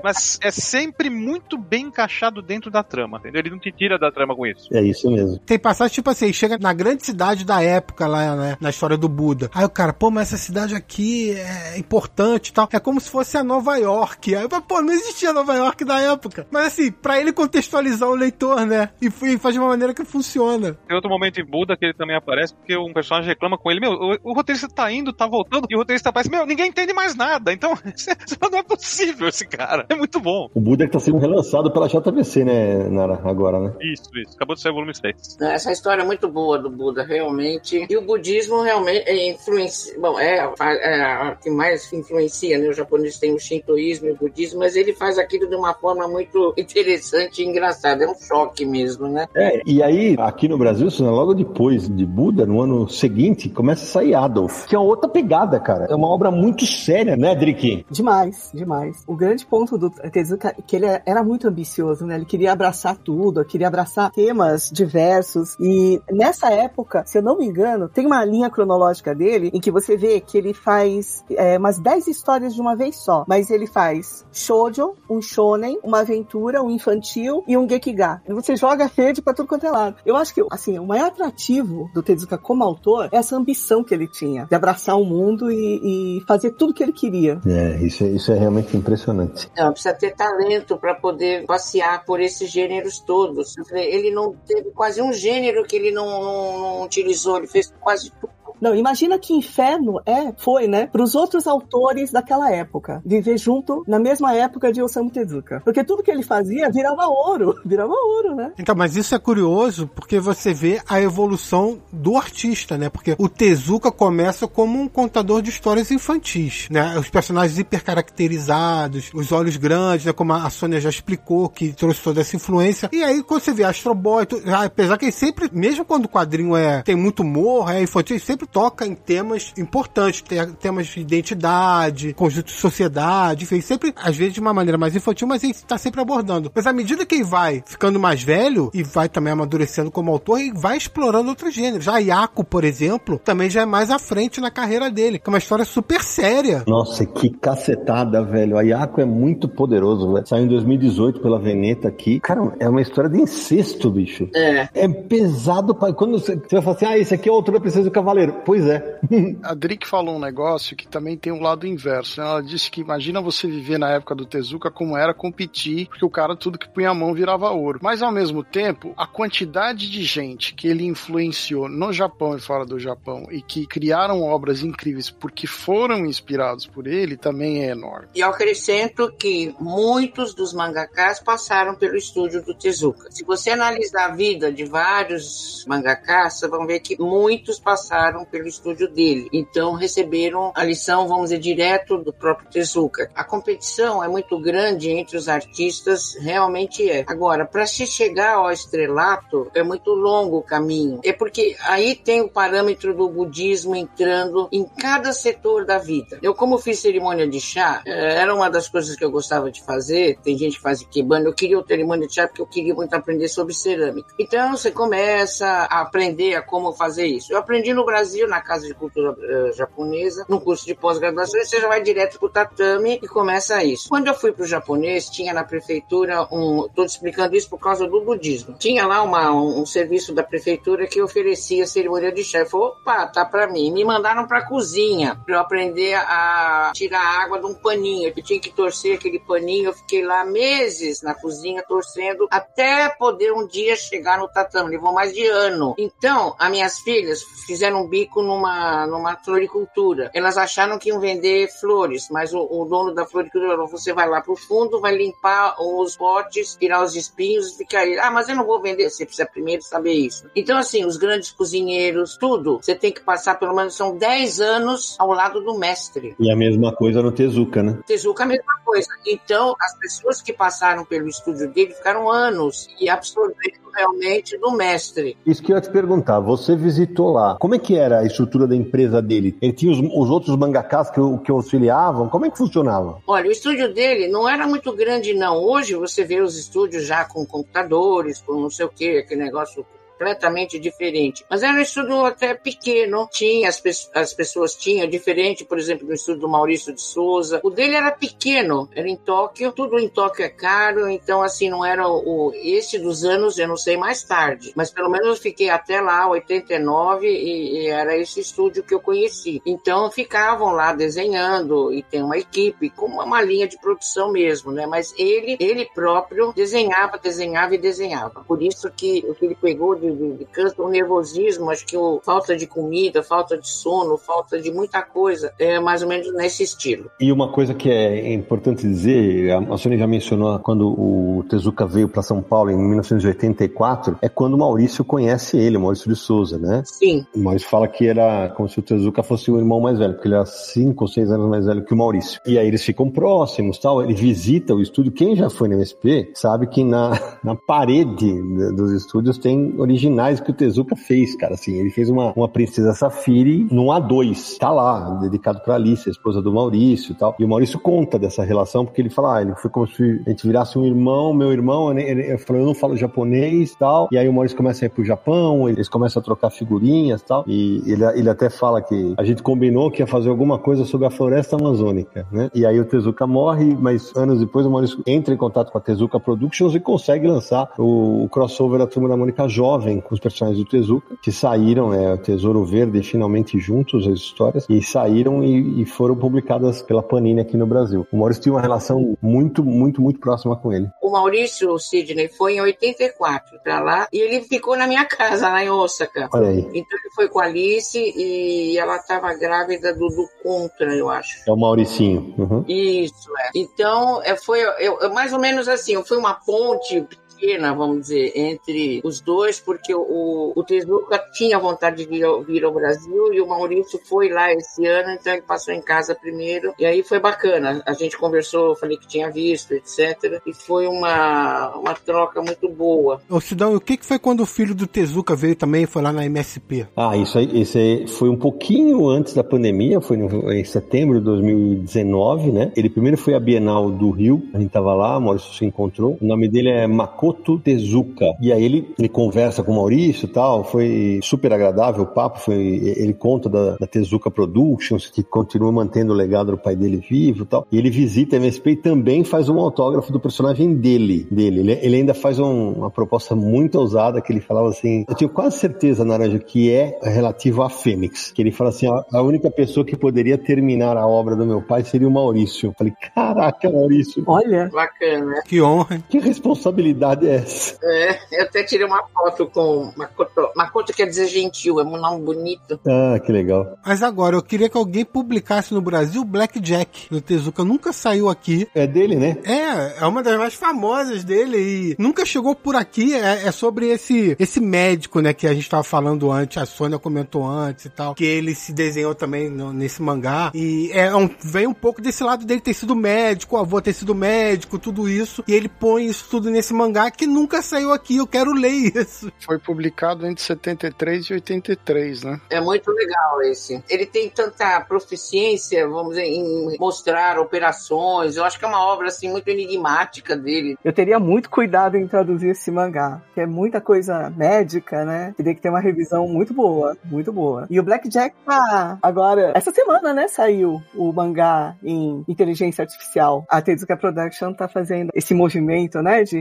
Mas é sempre muito bem encaixado dentro da trama, entendeu? Ele não te tira da trama com isso. É isso mesmo. Tem passagem, tipo assim, chega na grande cidade da época lá, né? Na história do Buda. Aí o cara, pô, mas essa cidade aqui é importante e tal. É como se fosse a Nova York. Aí, eu falo, pô, não existia Nova York na época. Mas assim, pra ele contextualizar o leitor, né? E e faz de uma maneira que funciona. Tem outro momento em Buda que ele também aparece, porque um personagem reclama com ele, meu, o, o roteirista tá indo, tá voltando, e o roteirista aparece, meu, ninguém entende mais nada. Então, não é possível esse cara. É muito bom. O Buda que tá sendo relançado pela JVC, né, Nara, agora, né? Isso, isso. Acabou de sair o volume 6. Essa história é muito boa do Buda, realmente. E o budismo realmente é influencia. Bom, é, a- é a que mais influencia, né? O japonês tem o shintoísmo e o budismo, mas ele faz aquilo de uma forma muito interessante e engraçada. É um choque mesmo, né? É, e aí, aqui no Brasil, logo depois de Buda, no ano seguinte, começa a sair Adolf, que é outra pegada, cara. É uma obra muito séria, né, Drick? Demais, demais. O grande ponto do Tezuka é que ele era muito ambicioso, né? Ele queria abraçar tudo, queria abraçar temas diversos. E nessa época, se eu não me engano, tem uma linha cronológica dele em que você vê que ele faz é, umas 10 histórias de uma vez só. Mas ele faz shoujo, um shonen, uma aventura, um infantil e um gekiga. Você joga verde pra tudo quanto é lado. Eu acho que, assim, o maior atrativo do Tezuka como autor é essa ambição que ele tinha de abraçar o mundo e, e fazer tudo que ele queria. É, isso é, isso é realmente impressionante. Não, precisa ter talento para poder passear por esses gêneros todos. Ele não teve quase um gênero que ele não, não- não utilizou, ele fez quase tudo. Não, imagina que inferno é, foi, né, para os outros autores daquela época, viver junto na mesma época de Osamu Tezuka. Porque tudo que ele fazia virava ouro, virava ouro, né? Então, mas isso é curioso porque você vê a evolução do artista, né? Porque o Tezuka começa como um contador de histórias infantis, né? Os personagens hipercaracterizados, os olhos grandes, né? Como a Sônia já explicou, que trouxe toda essa influência. E aí, quando você vê Astro Boy, tu- apesar que ele sempre, mesmo quando o quadrinho é, tem muito humor, é infantil, sempre toca em temas importantes, temas de identidade, conjunto de sociedade, enfim, sempre, às vezes de uma maneira mais infantil, mas ele está sempre abordando. Mas à medida que ele vai ficando mais velho e vai também amadurecendo como autor, ele vai explorando outros gêneros. Já Yaco, por exemplo, também já é mais à frente na carreira dele, que é uma história super séria. Nossa, que cacetada, velho. A Yaco é muito poderoso, velho. Saiu em 2018 pela Veneta aqui. Cara, é uma história de incesto, bicho. É. É pesado pra... Quando você, você vai falar assim, ah, esse aqui é o autor da Princesa do Cavaleiro. Pois é. A Drick falou um negócio que também tem um lado inverso. Né? Ela disse que imagina você viver na época do Tezuka como era competir, porque o cara tudo que punha a mão virava ouro. Mas ao mesmo tempo, a quantidade de gente que ele influenciou no Japão e fora do Japão e que criaram obras incríveis porque foram inspirados por ele também é enorme. E eu acrescento que muitos dos mangakas passaram pelo estúdio do Tezuka. Se você analisar a vida de vários mangakas, você vai ver que muitos passaram pelo estúdio dele. Então receberam a lição, vamos dizer, direto do próprio Tezuka. A competição é muito grande entre os artistas, realmente é. Agora, para se chegar ao estrelato, é muito longo o caminho. É porque aí tem o parâmetro do budismo entrando em cada setor da vida. Eu, como fiz cerimônia de chá, eh, era uma das coisas que eu gostava de fazer. Tem gente que faz ikebana. Eu queria o cerimônia de chá porque eu queria muito aprender sobre cerâmica. Então, você começa a aprender a como fazer isso. Eu aprendi no Brasil, na Casa de Cultura uh, Japonesa, no curso de pós-graduação, e você já vai direto pro tatame e começa isso. Quando eu fui pro japonês, tinha na prefeitura um... Tô explicando isso por causa do budismo. Tinha lá uma, um, um serviço da prefeitura que oferecia cerimônia de. Eu falei, opa, tá pra mim. Me mandaram pra cozinha pra eu aprender a tirar água de um paninho. Eu tinha que torcer aquele paninho. Eu fiquei lá meses na cozinha torcendo até poder um dia chegar no tatame. Levou mais de ano. Então, as minhas filhas fizeram um bico numa, numa floricultura. Elas acharam que iam vender flores, mas o, o dono da floricultura falou: você vai lá pro fundo, vai limpar os potes, tirar os espinhos e ficar aí. Ah, mas eu não vou vender. Você precisa primeiro saber isso. Então, assim, os grandes cozinheiros, tudo, você tem que passar pelo menos são 10 anos ao lado do mestre. E a mesma coisa no Tezuka, né? Tezuka é a mesma coisa. Então, as pessoas que passaram pelo estúdio dele ficaram anos e absorvendo realmente do mestre. Isso que eu ia te perguntar, você visitou lá, como é que era a estrutura da empresa dele? Ele tinha os, os outros mangakas que, que auxiliavam? Como é que funcionava? Olha, o estúdio dele não era muito grande não. Hoje você vê os estúdios já com computadores, com não sei o que, aquele negócio completamente diferente. Mas era um estudo até pequeno, tinha, as, pe as pessoas tinham, diferente, por exemplo, do estudo do Maurício de Souza. O dele era pequeno, era em Tóquio, tudo em Tóquio é caro, então assim, não era o. Esse dos anos, eu não sei mais tarde, mas pelo menos eu fiquei até lá, 89, e, e era esse estúdio que eu conheci. Então ficavam lá desenhando, e tem uma equipe, com uma linha de produção mesmo, né? Mas ele, ele próprio desenhava, desenhava e desenhava. Por isso que o que ele pegou de, de, de câncer, o nervosismo, acho que o, falta de comida, falta de sono, falta de muita coisa, é mais ou menos nesse estilo. E uma coisa que é importante dizer, a Sônia já mencionou quando o Tezuka veio para São Paulo em 1984, é quando o Maurício conhece ele, o Maurício de Souza, né? Sim. O Maurício fala que era como se o Tezuka fosse o irmão mais velho, porque ele era cinco ou seis anos mais velho que o Maurício. E aí eles ficam próximos, tal. Ele visita o estúdio. Quem já foi no MSP sabe que na, na parede dos estúdios tem originais que o Tezuka fez, cara. Assim, ele fez uma, uma Princesa Safiri num A2. Tá lá, dedicado pra Alice, a esposa do Maurício e tal. E o Maurício conta dessa relação, porque ele fala, ah, ele foi como se a gente virasse um irmão, meu irmão, ele, eu falo, eu não falo japonês e tal. E aí o Maurício começa a ir pro Japão, eles começam a trocar figurinhas e tal. E ele, ele até fala que a gente combinou que ia fazer alguma coisa sobre a floresta amazônica, né? E aí o Tezuka morre, mas anos depois o Maurício entra em contato com a Tezuka Productions e consegue lançar o, o crossover da Turma da Mônica Jovem com os personagens do Tezuka, que saíram, né, o Tesouro Verde finalmente juntos, as histórias, e saíram e, e foram publicadas pela Panini aqui no Brasil. O Maurício tinha uma relação muito, muito, muito próxima com ele. O Maurício o Sidney foi em 84 pra lá e ele ficou na minha casa, lá em Osaka. Olha aí. Então ele foi com a Alice e ela tava grávida do, do Contra, eu acho. É o Mauricinho. Uhum. Isso, é. Então, é, foi eu, eu- mais ou menos assim, foi uma ponte pequena, vamos dizer, entre os dois, porque o, o Tezuka tinha vontade de vir ao, vir ao Brasil e o Maurício foi lá esse ano, então ele passou em casa primeiro. E aí foi bacana. A gente conversou, falei que tinha visto, etc. E foi uma, uma troca muito boa. Ô Sidão, e o que, que foi quando o filho do Tezuka veio também e foi lá na MSP? Ah, isso aí, esse aí foi um pouquinho antes da pandemia, foi no, em setembro de 2019, né? Ele primeiro foi à Bienal do Rio, a gente tava lá, o Maurício se encontrou. O nome dele é Makoto Tezuka. E aí ele, ele conversa com o Maurício e tal, foi super agradável o papo, foi, ele conta da, da Tezuka Productions, que continua mantendo o legado do pai dele vivo e tal. E ele visita a MSP e também faz um autógrafo do personagem dele. dele. Ele, ele ainda faz um, uma proposta muito ousada que ele falava assim, eu tenho quase certeza, Naranja, que é relativo a Fênix. Que ele fala assim, a, a única pessoa que poderia terminar a obra do meu pai seria o Maurício. Eu falei, caraca, Maurício. Olha. Bacana. Que honra. Que responsabilidade é essa? É, eu até tirei uma foto com Makoto. Makoto quer dizer gentil, é um nome bonito. Ah, que legal. Mas agora, eu queria que alguém publicasse no Brasil Blackjack do Tezuka. Nunca saiu aqui. É dele, né? É, é uma das mais famosas dele e nunca chegou por aqui. É, é sobre esse, esse médico, né, que a gente tava falando antes, a Sônia comentou antes e tal, que ele se desenhou também no- nesse mangá. E é um, vem um pouco desse lado dele ter sido médico, o avô ter sido médico, tudo isso. E ele põe isso tudo nesse mangá que nunca saiu aqui. Eu quero ler isso. Foi publicado entre 73 e 83, né? É muito legal esse. Ele tem tanta proficiência, vamos dizer, em mostrar operações. Eu acho que é uma obra assim muito enigmática dele. Eu teria muito cuidado em traduzir esse mangá, que é muita coisa médica, né? Teria que ter uma revisão muito boa, muito boa. E o Blackjack tá agora, essa semana, né, saiu o mangá em inteligência artificial. A Tezuka Production tá fazendo esse movimento, né, de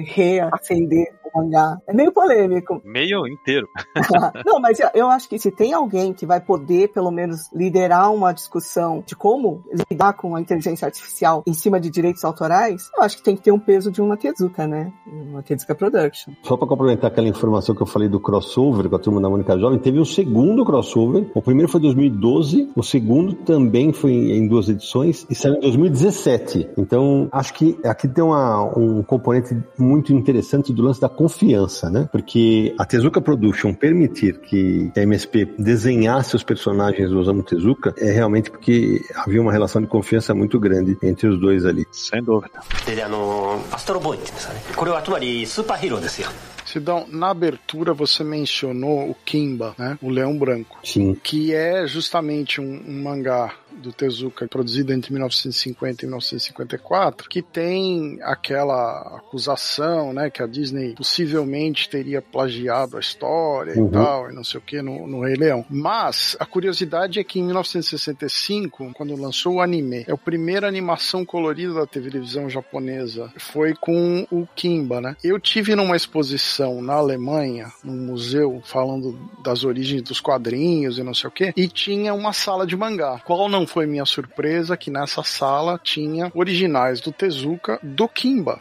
reacender o mangá. É meio polêmico. Meio inteiro. Não, mas eu- eu acho que se tem alguém que vai poder, pelo menos, liderar uma discussão de como lidar com a inteligência artificial em cima de direitos autorais, eu acho que tem que ter um peso de uma Tezuka, né? Uma Tezuka Production. Só para complementar aquela informação que eu falei do crossover com a turma da Mônica Jovem, teve um segundo crossover. O primeiro foi em 2012, o segundo também foi em duas edições e saiu em 2017. Então, acho que aqui tem uma, um componente muito interessante interessante do lance da confiança, né? Porque a Tezuka Production permitir que a MSP desenhasse os personagens do Osamu Tezuka é realmente porque havia uma relação de confiança muito grande entre os dois ali. Sem dúvida. Ele é no Astro Boy, Sidão, na abertura você mencionou o Kimba, né? O Leão Branco. Sim. Que é justamente um, um mangá do Tezuka produzido entre 1950 e 1954, que tem aquela acusação, né, que a Disney possivelmente teria plagiado a história Uhum. e tal, e não sei o que no, no Rei Leão. Mas a curiosidade é que em 1965, quando lançou o anime, é a primeira animação colorida da televisão japonesa, foi com o Kimba, né? Eu tive numa exposição na Alemanha, num museu, falando das origens dos quadrinhos e não sei o que, e tinha uma sala de mangá. Qual não foi minha surpresa que nessa sala tinha originais do Tezuka do Kimba.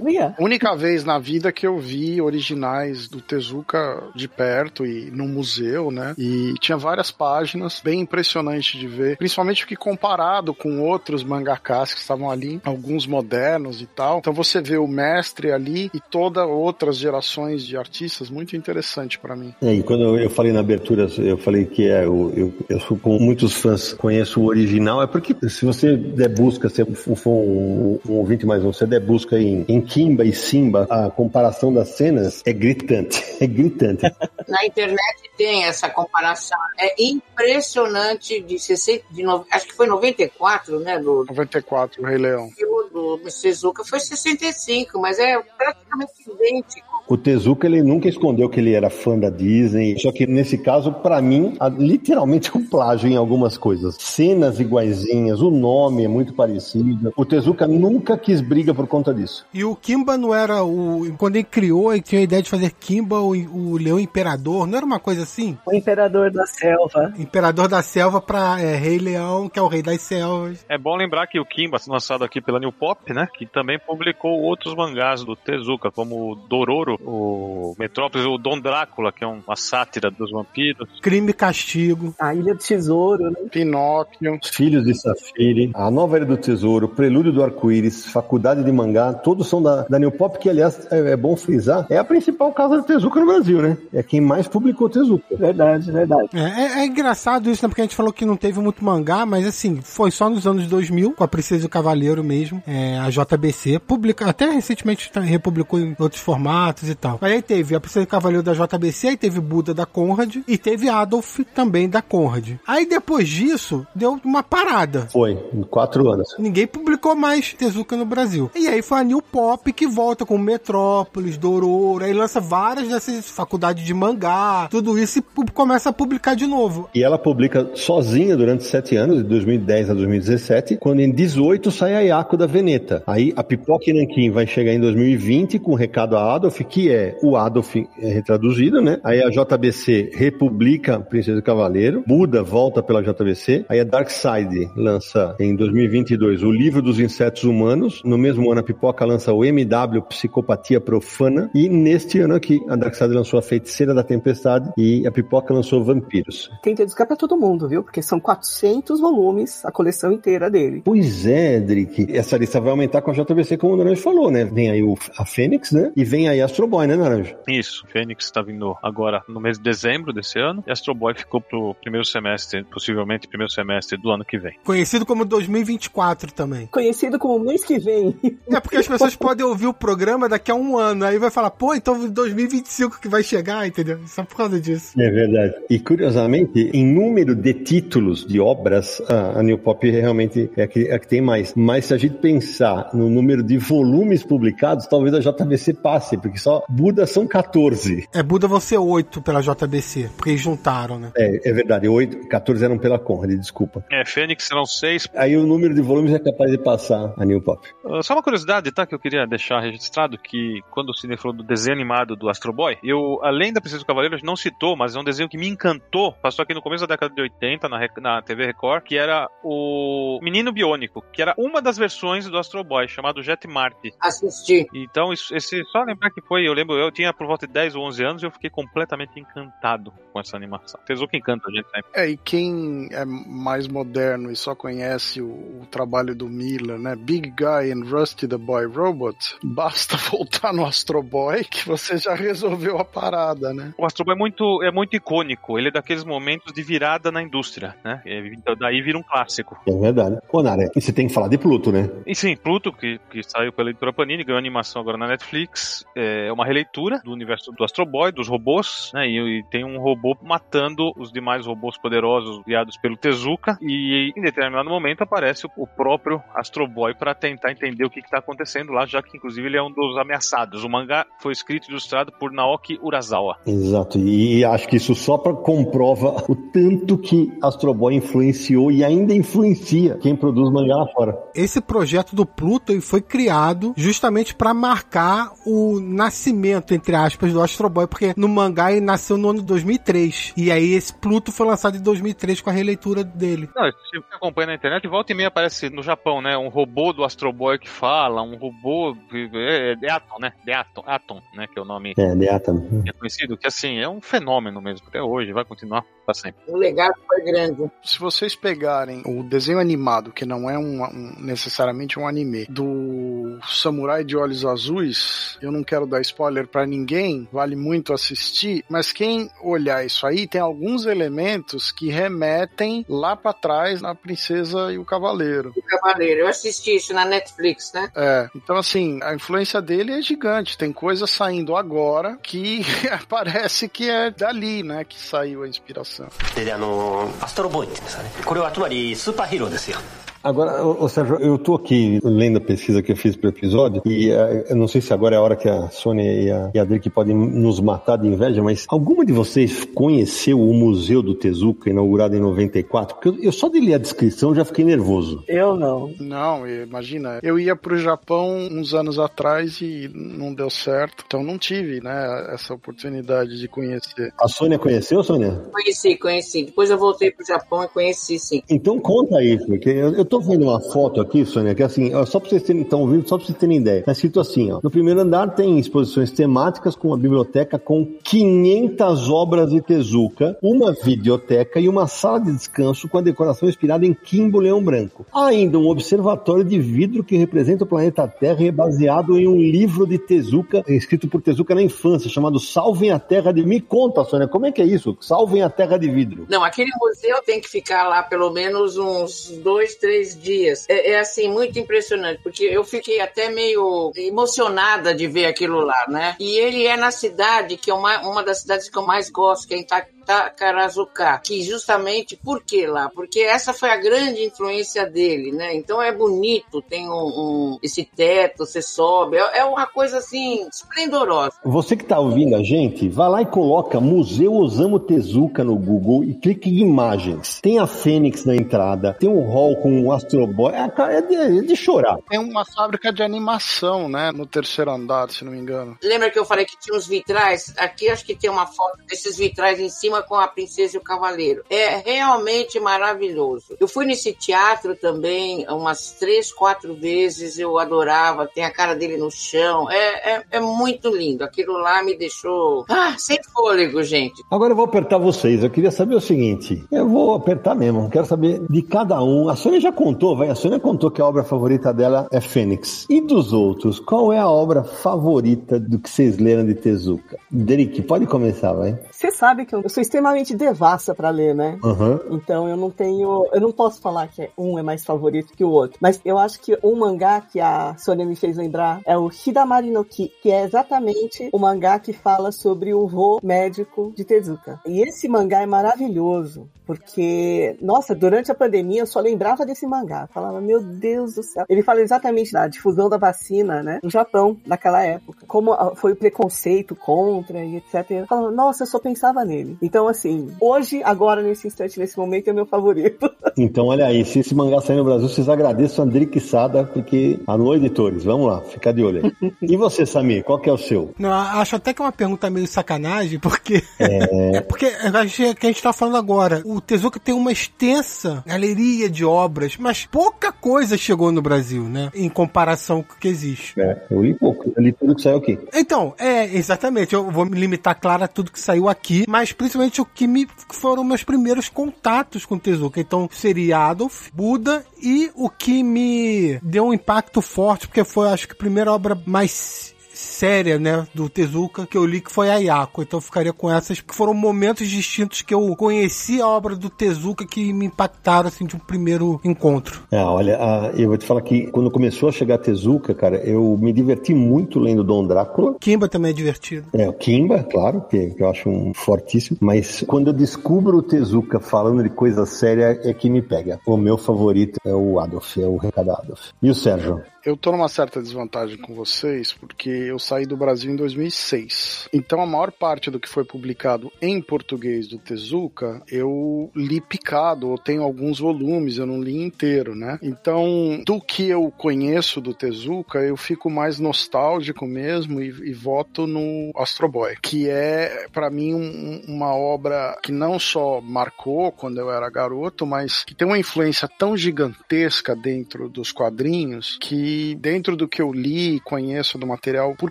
Olha, Única vez na vida que eu vi originais do Tezuka de perto e no museu, né? E tinha várias páginas, bem impressionante de ver, principalmente porque comparado com outros mangakas que estavam ali, alguns modernos e tal. Então você vê o mestre ali e todas outras gerações de artistas, muito interessante pra mim. É, e quando eu, falei na abertura, eu falei que é, eu, eu, eu sou com muitos fãs, conheço o original, é porque se você der busca, se for um, um ouvinte mais um, você der busca em, em Kimba e Simba, a comparação das cenas é gritante, é gritante. Na internet tem essa comparação. É impressionante de 60, de no- acho que foi 94, né, do 94, o Rei Leão. filme do Suzuka foi 65, mas é praticamente idêntico. O Tezuka, ele nunca escondeu que ele era fã da Disney, só que nesse caso, pra mim, a- literalmente é um plágio em algumas coisas. Cenas iguaizinhas, o nome é muito parecido. O Tezuka nunca quis briga por conta disso. E o Kimba não era o. Quando ele criou, ele tinha a ideia de fazer Kimba o, o Leão Imperador, não era uma coisa assim? o Imperador da Selva. Imperador da Selva pra é, Rei Leão, que é o Rei das Selvas. É bom lembrar que o Kimba, lançado aqui pela New Pop, né? Que também publicou outros mangás do Tezuka, como o Dororo, o Metrópolis, o Dom Drácula, que é uma sátira dos vampiros. Crime e Castigo. A Ilha do Tesouro, né? Pinóquio. Os Filhos de Safiri, A Nova Era do Tesouro, Prelúdio do Arco-Íris, Faculdade de Mangá, todos são da, da New Pop, que aliás é, é bom frisar, é a principal casa de Tezuka no Brasil, né? É quem mais publicou Tezuka. Verdade, verdade. É, é- é engraçado isso, né? Porque a gente falou que não teve muito mangá, mas assim, foi só nos anos 2000, com a Princesa e o Cavaleiro mesmo, é, a JBC, publica, até recentemente republicou em outros formatos e tal. Mas aí teve a Princesa Cavaleiro da JBC, aí teve Buda da Conrad e teve Adolf também da Conrad. Aí depois disso, deu uma parada. Foi, em quatro anos. Ninguém publicou mais Tezuka no Brasil. E aí foi a New Pop que volta com Metrópolis, Dororo, aí lança várias dessas faculdades de mangá, tudo isso e começa a publicar de novo. E ela publica sozinha durante sete anos, de 2010 a 2017, quando em 18 sai a Yako da Veneta. Aí a Pipoca Nankin vai chegar em 2020 com o recado a Adolf, que é o Adolf é, retraduzido, né? Aí a JBC republica Princesa e Cavaleiro, Buda volta pela JBC, aí a Darkside lança em 2022 o Livro dos Insetos Humanos, no mesmo ano a Pipoca lança o MW Psicopatia Profana, e neste ano aqui a Darkside lançou a Feiticeira da Tempestade e a Pipoca lançou Vampiros. Tem Tezuka pra todo mundo, viu? Porque são 400 volumes, a coleção inteira dele. Pois é, Drick. Essa lista vai aumentar com a JBC, como o Naranjo falou, né? Vem aí o, a Fênix, né? E vem aí a Astro Boy, né, Naranjo? Isso, Fênix está vindo agora no mês de dezembro desse ano e Astro Boy ficou pro primeiro semestre, possivelmente primeiro semestre do ano que vem. Conhecido como 2024 também. Conhecido como mês que vem. É porque as pessoas podem ouvir o programa daqui a um ano, aí vai falar, pô, então 2025 que vai chegar, entendeu? Só por causa disso. É verdade. E curiosamente, em número de títulos de obras, a, New Pop realmente é a, que, é a que tem mais. Mas se a gente pensar no número de volumes publicados, talvez a JBC passe, porque só Buda são 14. É, Buda vão ser 8 pela JBC, porque eles juntaram, né? É, é verdade, 8, 14 eram pela Conrad, desculpa. É, Fênix serão seis. Aí o número de volumes é capaz de passar a New Pop. Uh, só uma curiosidade, tá? Que eu queria deixar registrado que quando o Cine falou do desenho animado do Astro Boy, eu, além da Princesa do Cavaleiro, a gente não citou, mas é um desenho que me encantou. Passou aqui no começo da década de 80 na, na TV Record, que era o Menino Biônico, que era uma das versões do Astro Boy, chamado Jet Marte. Assisti. Então, isso, esse, só lembrar que foi, eu lembro, eu tinha por volta de 10 ou 11 anos e eu fiquei completamente encantado com essa animação. Tesouro que encanta a gente sempre. É, e quem é mais moderno e só conhece o, o trabalho do Miller, né? Big Guy and Rusty the Boy Robot, basta voltar no Astro Boy que você já resolveu a parada, né? O Astro Boy é muito, é muito icônico, ele é daqueles momentos de virada na indústria, né? Então, daí vira um clássico. É verdade. Ô, Nara, e você tem que falar de Pluto, né? E sim, Pluto, que, que saiu pela editora Panini, ganhou animação agora na Netflix, é uma releitura do universo do Astro Boy, dos robôs, né? E, e tem um robô matando os demais robôs poderosos guiados pelo Tezuka, e em determinado momento aparece o, o próprio Astro Boy para tentar entender o que está acontecendo lá, já que inclusive ele é um dos ameaçados. O mangá foi escrito e ilustrado por Naoki Urasawa. Exato, e acho que isso só pra comprova o tanto que Astro Boy influenciou e ainda influencia quem produz mangá lá fora. Esse projeto do Pluto foi criado justamente para marcar o nascimento, entre aspas, do Astro Boy, porque no mangá ele nasceu no ano 2003. E aí esse Pluto foi lançado em 2003 com a releitura dele. Não, se você acompanha na internet, volta e meia aparece no Japão, né? Um robô do Astro Boy que fala, um robô. É, é Deaton, né? Deaton, Atom, né? Que é o nome É, Deata. que é conhecido, que assim, é um fenômeno mesmo, até hoje, vai continuar pra sempre. O legado foi grande. Se vocês pegarem o desenho animado, que não é um, um- necessariamente um anime, do Samurai de Olhos Azuis, eu não quero dar spoiler pra ninguém, vale muito assistir, mas quem olhar isso aí tem alguns elementos que remetem lá pra trás na Princesa e o Cavaleiro. O Cavaleiro. Eu assisti isso na Netflix, né? É, então assim, a influência dele é gigante. Tem coisa saindo agora que parece que é dali, né, que saiu a inspiração. でであのアストロボーイって言うんですかね。これはつまりスーパーヒーローですよ。Agora, ô, ô, Sérgio, eu tô aqui lendo a pesquisa que eu fiz pro episódio e eh, eu não sei se agora é a hora que a Sônia e a, e a Drick podem nos matar de inveja, mas alguma de vocês conheceu o Museu do Tezuka, inaugurado em 94? Porque eu, eu só de ler a descrição já fiquei nervoso. Eu não. Não, imagina, eu ia pro Japão uns anos atrás e não deu certo, então não tive, né, essa oportunidade de conhecer. A Sônia conheceu, Sônia? Conheci, conheci. Depois eu voltei pro Japão e conheci, sim. Então conta aí, porque eu, eu tô vendo uma foto aqui, Sônia, que assim, ó, só pra vocês terem, ouvindo, só pra vocês terem ideia. Tá escrito assim, ó. No primeiro andar tem exposições temáticas com uma biblioteca com 500 obras de Tezuka, uma videoteca e uma sala de descanso com a decoração inspirada em Kimbo Leão Branco. Ainda um observatório de vidro que representa o planeta Terra e é baseado em um livro de Tezuka, escrito por Tezuka na infância, chamado Salvem a Terra de... Me conta, Sônia, como é que é isso? Salvem a Terra de Vidro. Não, aquele museu tem que ficar lá pelo menos uns dois, três dias. É, é, assim, muito impressionante, porque eu fiquei até meio emocionada de ver aquilo lá, né? E ele é na cidade que é uma, uma das cidades que eu mais gosto, que é em Takarazuka, que justamente por que lá? Porque essa foi a grande influência dele, né? Então é bonito, tem um, um esse teto, você sobe, é, é, uma coisa assim esplendorosa. Você que está ouvindo a gente, vá lá e coloca Museu Osamu Tezuka no Google e clique em imagens. Tem a Fênix na entrada, tem um hall com um Astro Boy, é, é, de, é de chorar. Tem uma fábrica de animação, né, no terceiro andar, se não me engano. Lembra que eu falei que tinha uns vitrais? Aqui acho que tem uma foto desses vitrais em cima com a princesa e o cavaleiro. É realmente maravilhoso. Eu fui nesse teatro também umas três, quatro vezes, eu adorava, tem a cara dele no chão, é, é, é muito lindo. Aquilo lá me deixou ah, sem fôlego, gente. Agora eu vou apertar vocês, eu queria saber o seguinte, eu vou apertar mesmo, quero saber de cada um. A Sônia já contou, vai, a Sônia contou que a obra favorita dela é Fênix. E dos outros, qual é a obra favorita do que vocês leram de Tezuka? Derek, pode começar, vai. Você sabe que eu sou extremamente devassa para ler, né? Uhum. Então eu não tenho. Eu não posso falar que um é mais favorito que o outro. Mas eu acho que um mangá que a Sônia me fez lembrar é o Hidamari no Ki, que é exatamente o mangá que fala sobre o vô médico de Tezuka. E esse mangá é maravilhoso. Porque, nossa, durante a pandemia eu só lembrava desse mangá. Eu falava, meu Deus do céu. Ele fala exatamente da difusão da vacina, né? No Japão, naquela época. Como foi o preconceito contra e etc. Eu falava, nossa, eu só pensava nele. Então, assim, hoje, agora, nesse instante, nesse momento, é meu favorito. Então, olha aí, se esse mangá sair no Brasil, vocês agradeçam a André Quissada, porque alô, editores, vamos lá, fica de olho aí. e você, Samir, qual que é o seu? Não, acho até que é uma pergunta meio sacanagem, porque. É. porque a gente, que a gente tá falando agora. O Tezuka tem uma extensa galeria de obras, mas pouca coisa chegou no Brasil, né? Em comparação com o que existe. É, eu li pouco, eu li tudo que saiu aqui. Então, é, exatamente. Eu vou me limitar, claro, a tudo que saiu aqui, mas principalmente o que me foram meus primeiros contatos com Tezuka. Então, seria Adolf, Buda e o que me deu um impacto forte, porque foi, acho que, a primeira obra mais séria, né, do Tezuka que eu li que foi a Yako. Então eu ficaria com essas que foram momentos distintos que eu conheci a obra do Tezuka que me impactaram assim de um primeiro encontro. É, olha, eu vou te falar que quando começou a chegar a Tezuka, cara, eu me diverti muito lendo Dom Drácula. Kimba também é divertido. É, o Kimba, claro, que, que eu acho um fortíssimo, mas quando eu descubro o Tezuka falando de coisa séria é que me pega. O meu favorito é o Adolf, é o Recado Adolf. E o Sérgio? Eu tô numa certa desvantagem com vocês porque eu saí do Brasil em 2006. Então a maior parte do que foi publicado em português do Tezuka eu li picado, ou tenho alguns volumes, eu não li inteiro, né? Então, do que eu conheço do Tezuka, eu fico mais nostálgico mesmo e, e voto no Astro Boy, que é para mim um, uma obra que não só marcou quando eu era garoto, mas que tem uma influência tão gigantesca dentro dos quadrinhos que dentro do que eu li e conheço do material por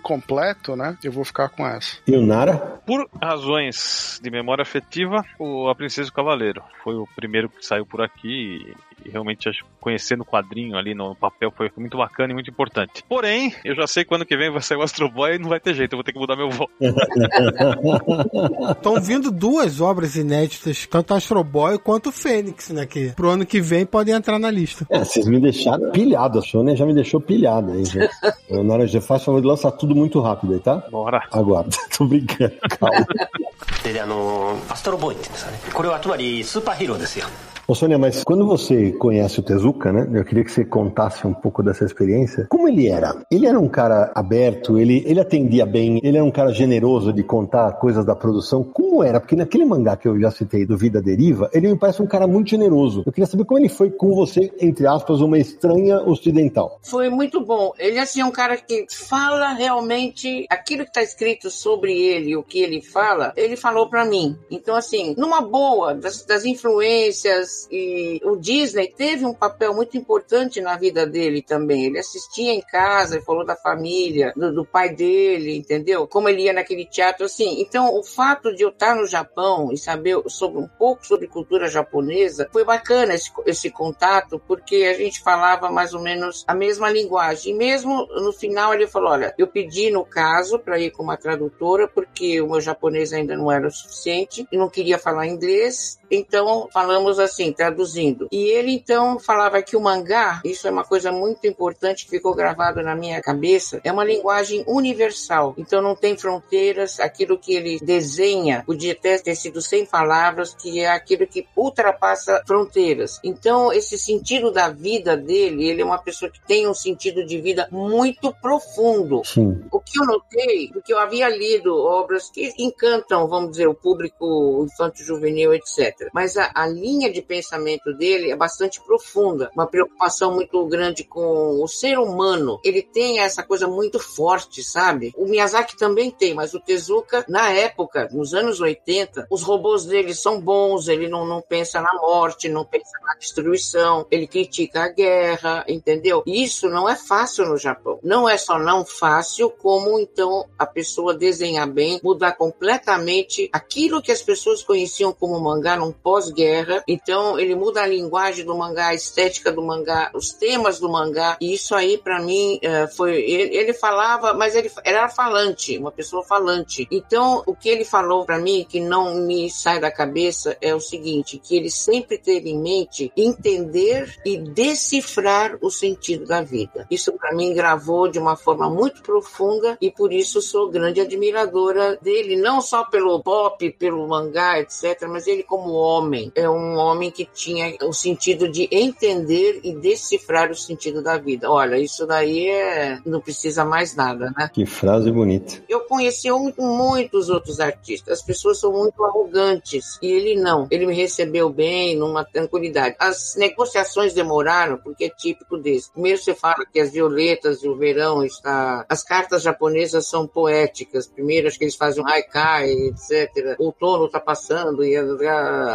completo, né, eu vou ficar com essa. E o Nara? Por razões de memória afetiva, o A Princesa e o Cavaleiro. Foi o primeiro que saiu por aqui e realmente acho conhecendo o quadrinho ali no papel foi muito bacana e muito importante. Porém, eu já sei que ano que vem vai sair o Astro Boy e não vai ter jeito, eu vou ter que mudar meu voto. Estão vindo duas obras inéditas, tanto Astro Boy quanto Fênix, né? Que pro ano que vem podem entrar na lista. É, vocês me deixaram pilhado, a Sônia já me deixou pilhado aí, gente. Na hora de faz favor de lançar tudo muito rápido aí, tá? Bora. Aguarda, tô brincando, calma. であのアストロボーイって言うんですかねこれはつまりスーパーヒーローですよ Ô Sônia, mas quando você conhece o Tezuka, né? Eu queria que você contasse um pouco dessa experiência. Como ele era? Ele era um cara aberto, ele, ele atendia bem, ele era um cara generoso de contar coisas da produção. Como era? Porque naquele mangá que eu já citei, do Vida Deriva, ele me parece um cara muito generoso. Eu queria saber como ele foi com você, entre aspas, uma estranha ocidental. Foi muito bom. Ele assim, é um cara que fala realmente aquilo que está escrito sobre ele, o que ele fala, ele falou para mim. Então, assim, numa boa, das, das influências, E o Disney teve um papel muito importante na vida dele também. Ele assistia em casa, falou da família, do, do pai dele, entendeu? Como ele ia naquele teatro, assim. Então, o fato de eu estar no Japão e saber sobre um pouco sobre cultura japonesa foi bacana esse, esse contato, porque a gente falava mais ou menos a mesma linguagem. E mesmo no final ele falou: olha, eu pedi no caso para ir com uma tradutora, porque o meu japonês ainda não era o suficiente e não queria falar inglês. Então falamos assim, traduzindo. E ele então falava que o mangá, isso é uma coisa muito importante que ficou gravado na minha cabeça, é uma linguagem universal. Então não tem fronteiras, aquilo que ele desenha podia até ter sido sem palavras, que é aquilo que ultrapassa fronteiras. Então esse sentido da vida dele, ele é uma pessoa que tem um sentido de vida muito profundo. Sim. O que eu notei, porque eu havia lido obras que encantam, vamos dizer, o público infanto-juvenil, etc. Mas a, a, linha de pensamento dele é bastante profunda, uma preocupação muito grande com o ser humano. Ele tem essa coisa muito forte, sabe? O Miyazaki também tem, mas o Tezuka, na época, nos anos 80, os robôs dele são bons, ele não, não pensa na morte, não pensa na destruição, ele critica a guerra, entendeu? Isso não é fácil no Japão. Não é só não fácil, como então a pessoa desenhar bem, mudar completamente aquilo que as pessoas conheciam como mangá, não pós-guerra. Então ele muda a linguagem do mangá, a estética do mangá, os temas do mangá. E isso aí para mim é, foi ele, ele, falava, mas ele era falante, uma pessoa falante. Então o que ele falou para mim que não me sai da cabeça é o seguinte, que ele sempre teve em mente entender e decifrar o sentido da vida. Isso para mim gravou de uma forma muito profunda e por isso sou grande admiradora dele, não só pelo pop, pelo mangá, etc, mas ele como homem. É um homem que tinha o sentido de entender e decifrar o sentido da vida. Olha, isso daí é... não precisa mais nada, né? Que frase bonita. Eu conheci muitos outros artistas. As pessoas são muito arrogantes e ele não. Ele me recebeu bem, numa tranquilidade. As negociações demoraram porque é típico desse. Primeiro você fala que as violetas e o verão está. As cartas japonesas são poéticas. Primeiro acho que eles fazem um haikai, etc. O outono está passando e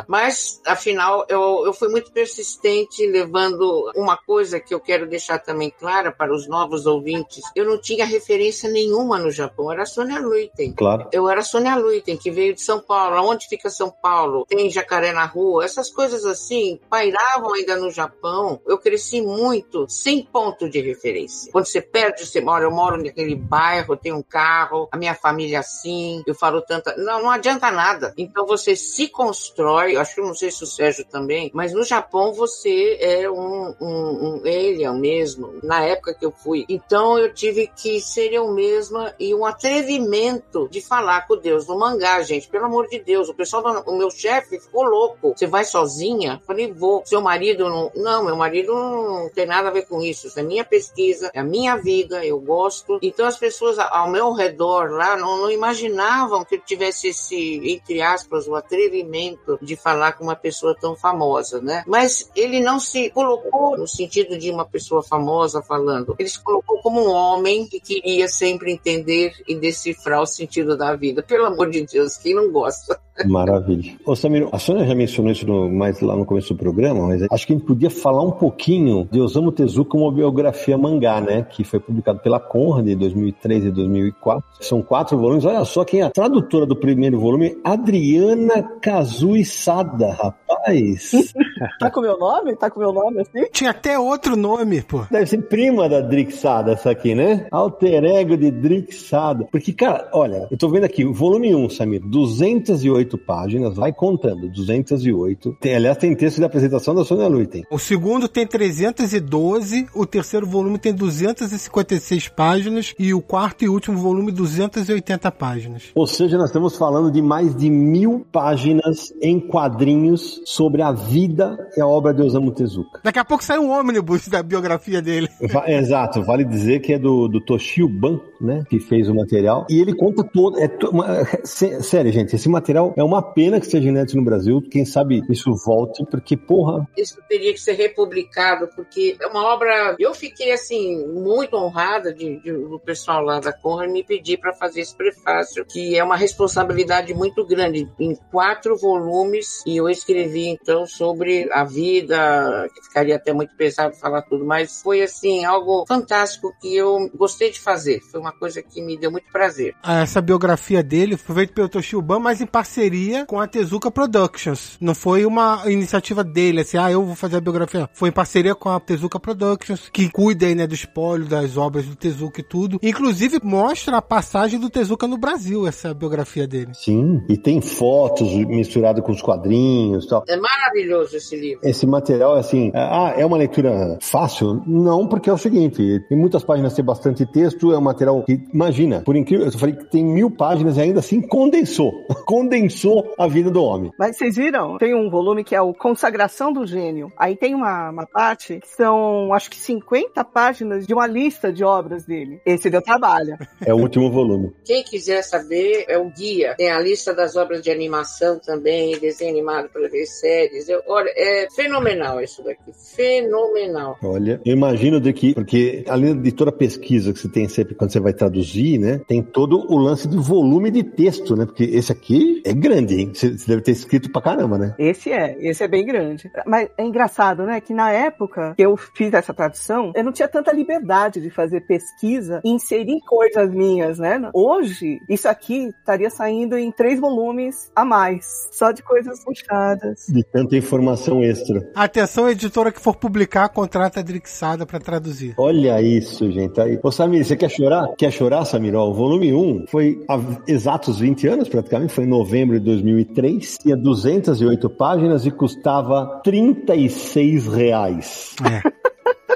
mas, afinal, eu, eu fui muito persistente, levando uma coisa que eu quero deixar também clara para os novos ouvintes. Eu não tinha referência nenhuma no Japão, era a Sônia Luiten. Claro. Eu era a Sônia Luiten, que veio de São Paulo. Onde fica São Paulo? Tem jacaré na rua? Essas coisas assim pairavam ainda no Japão. Eu cresci muito sem ponto de referência. Quando você perde, você mora, eu moro naquele bairro, tenho um carro, a minha família assim, eu falo tanta. Não, não adianta nada. Então você se constrói, acho que não sei se o Sérgio também, mas no Japão você é um, um, um alien mesmo, na época que eu fui. Então eu tive que ser eu mesma e um atrevimento de falar com Deus no mangá, gente, pelo amor de Deus. O pessoal, o meu chefe ficou louco. Você vai sozinha? Falei, vou. Seu marido não. Não, meu marido não tem nada a ver com isso. Isso é minha pesquisa, é a minha vida, eu gosto. Então as pessoas ao meu redor lá não, não imaginavam que eu tivesse esse, entre aspas, o atrevimento de falar com uma pessoa tão famosa, né? Mas ele não se colocou no sentido de uma pessoa famosa falando. Ele se colocou como um homem que queria sempre entender e decifrar o sentido da vida. Pelo amor de Deus, quem não gosta? Maravilha. Ô Samir, a Sônia já mencionou isso no, mais lá no começo do programa, mas acho que a gente podia falar um pouquinho de Osamu Tezuka, uma biografia mangá, né? Que foi publicado pela Conrad em 2003 e 2004. São quatro volumes. Olha só quem é a tradutora do primeiro volume, Adriana Kazui Sada, rapaz. tá com meu nome? Tá com meu nome assim? Tinha até outro nome, pô. Deve ser prima da Drix Sada essa aqui, né? Alter ego de Drix Sada. Porque, cara, olha, eu tô vendo aqui, volume 1, Samir, 208 páginas, vai contando, 208. Tem, aliás, tem texto de apresentação da Sônia Luiten. O segundo tem 312, o terceiro volume tem 256 páginas e o quarto e último volume 280 páginas. Ou seja, nós estamos falando de mais de mil páginas em quadrinhos sobre a vida e a obra de Osamu Tezuka. Daqui a pouco sai um ônibus da biografia dele. Va exato, vale dizer que é do, do Toshio Ban, né? Que fez o material. E ele conta todo. É to- uma- sé- sério, gente, esse material é uma pena que esteja inédito no Brasil. Quem sabe isso volte, porque, porra, Isso teria que ser republicado, porque é uma obra. Eu fiquei, assim, muito honrada de, de- do pessoal lá da Conrad me pedir para fazer esse prefácio, que é uma responsabilidade muito grande, em quatro volumes. E eu escrevi, então, sobre a vida, que ficaria até muito pesado falar tudo, mas foi, assim, algo fantástico que eu gostei de fazer. Foi uma coisa que me deu muito prazer. Essa biografia dele foi feita pelo Toshio Ban, mas em parceria com a Tezuka Productions. Não foi uma iniciativa dele, assim, ah, eu vou fazer a biografia. Foi em parceria com a Tezuka Productions, que cuida aí, né, do espólio das obras do Tezuka e tudo. Inclusive, mostra a passagem do Tezuka no Brasil, essa biografia dele. sim. E tem fotos misturado com os quadrinhos e tal. É maravilhoso esse livro. Esse material, assim, ah, é uma leitura fácil? Não, porque é o seguinte, tem muitas páginas, tem bastante texto, é um material que, imagina, por incrível, eu falei que tem mil páginas e ainda assim condensou, condensou a vida do homem. Mas vocês viram? Tem um volume que é o Consagração do Gênio. Aí tem uma, uma parte que são, acho que 50 páginas de uma lista de obras dele. Esse deu trabalho. É o último volume. Quem quiser saber, é o guia. Tem a lista das obras de animação também, desenho animado para ver séries. Eu- olha, é fenomenal isso daqui. Fenomenal. Olha, eu imagino de que, porque além de toda a pesquisa que você tem sempre quando você vai traduzir, né, tem todo o lance de volume de texto, né, porque esse aqui é grande, hein? Você você deve ter escrito pra caramba, né? Esse é, esse é bem grande. Mas é engraçado, né? Que na época que eu fiz essa tradução, eu não tinha tanta liberdade de fazer pesquisa e inserir coisas minhas, né? Hoje, isso aqui estaria saindo em três volumes a mais, só de coisas puxadas. De tanta informação extra. Atenção, editora que for publicar, contrata a Drixada pra traduzir. Olha isso, gente. Aí. Ô, Samir, você quer chorar? Quer chorar, Samir? Ó, o volume 1 foi há exatos 20 anos, praticamente, foi em novembro de 2003, tinha 208 páginas e custava 36 reais. É.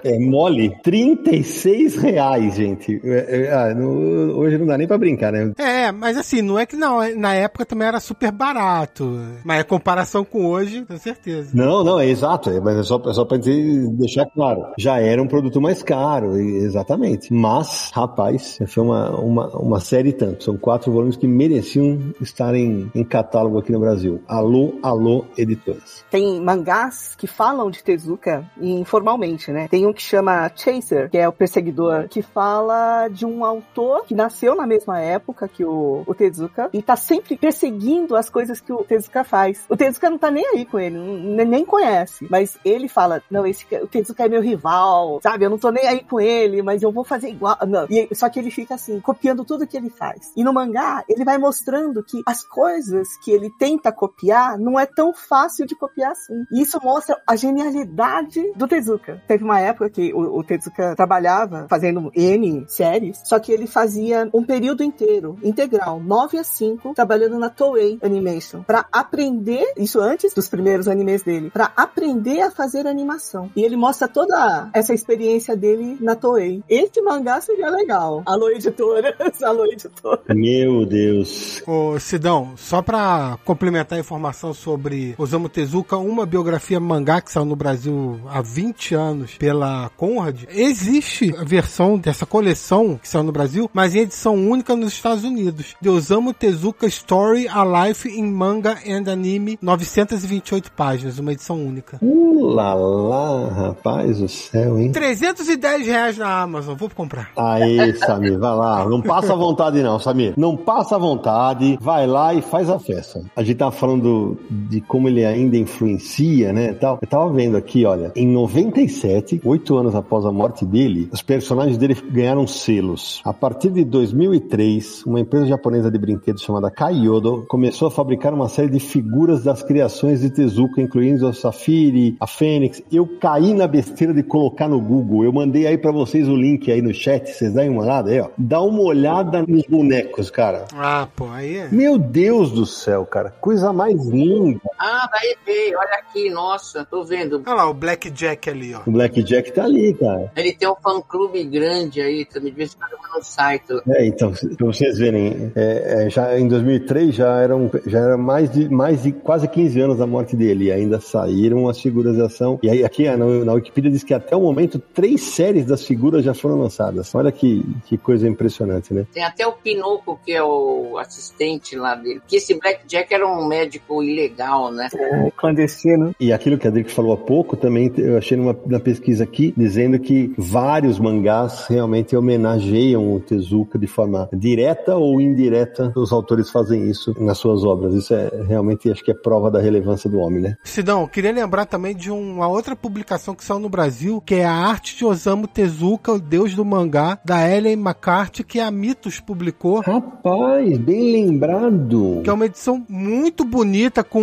É mole? 36 reais, gente. É, é, ah, no- hoje não dá nem pra brincar, né? É, mas assim, não é que não, na época também era super barato. Mas a comparação com hoje, com certeza. Não, não, é exato, é, mas é só, é só pra dizer, deixar claro. Já era um produto mais caro, exatamente. Mas, rapaz, foi uma, uma, uma série e tanto. São quatro volumes que mereciam estar em, em catálogo aqui no Brasil. Alô, alô, editoras. Tem mangás que falam de Tezuka informalmente, né? Tem um que chama Chaser, que é o perseguidor, que fala de um autor que nasceu na mesma época que o, o Tezuka e tá sempre perseguindo as coisas que o Tezuka faz. O Tezuka não tá nem aí com ele, nem conhece, mas ele fala: Não, esse, o Tezuka é meu rival, sabe? Eu não tô nem aí com ele, mas eu vou fazer igual. Não. E, só que ele fica assim, copiando tudo que ele faz. E no mangá, ele vai mostrando que as coisas que ele tenta copiar não é tão fácil de copiar assim. E isso mostra a genialidade do Tezuka. Teve uma época que o, o Tezuka trabalhava fazendo N séries, só que ele fazia um período inteiro, integral, 9 a 5, trabalhando na Toei Animation, pra aprender, isso antes dos primeiros animes dele, pra aprender a fazer animação. E ele mostra toda essa experiência dele na Toei. Esse mangá seria legal. Alô, editoras, alô, editora. Meu Deus. Ô, Sidão, só pra complementar a informação sobre Osamu Tezuka, uma biografia mangá que saiu no Brasil há 20 anos pela Conrad, existe a versão dessa coleção que saiu no Brasil, mas em edição única nos Estados Unidos. De Osamu Tezuka Story A Life in Manga and Anime, 928 páginas, uma edição única. Uh, lá, lá, rapaz do céu, hein? 310 reais na Amazon, vou comprar. Aí, Samir, vai lá. Não passa vontade, não, Samir. Não passa vontade. Vai lá e faz a festa. A gente tava falando de como ele ainda influencia, né? Tal. Eu tava vendo aqui, olha, em 97, oito anos após a morte dele, os personagens dele ganharam selos. A partir de 2003, uma empresa japonesa de brinquedos chamada Kaiyodo começou a fabricar uma série de figuras das criações de Tezuka, incluindo a Safiri, a Fênix. Eu caí na besteira de colocar no Google. Eu mandei aí pra vocês o link aí no chat. Vocês dão uma olhada aí, ó. Dá uma olhada nos bonecos, cara. Ah, pô, aí é. Meu Deus do céu, cara. Coisa mais linda. Ah, daí veio, olha aqui, nossa, tô vendo. Olha lá, o Black Jack ali, ó. O Black Jack Jack tá ali, cara. Ele tem um fã-clube grande aí, também de vez em quando no site. É, então, pra vocês verem, é, é, já em 2003 já eram, já era mais de, mais de quase 15 anos da morte dele, e ainda saíram as figuras de ação. E aí aqui na, na Wikipedia diz que até o momento três séries das figuras já foram lançadas. Olha que, que coisa impressionante, né? Tem até o Pinoco, que é o assistente lá dele. Que esse Black Jack era um médico ilegal, né? É, clandestino. E aquilo que a Drick falou há pouco, também eu achei numa, na pesquisa aqui, dizendo que vários mangás realmente homenageiam o Tezuka de forma direta ou indireta. Os autores fazem isso nas suas obras. Isso é realmente, acho que é prova da relevância do homem, né? Sidão, eu queria lembrar também de uma outra publicação que saiu no Brasil, que é a Arte de Osamu Tezuka, o deus do mangá, da Ellen McCarthy, que a Mitos publicou. Rapaz, bem lembrado. Que é uma edição muito bonita com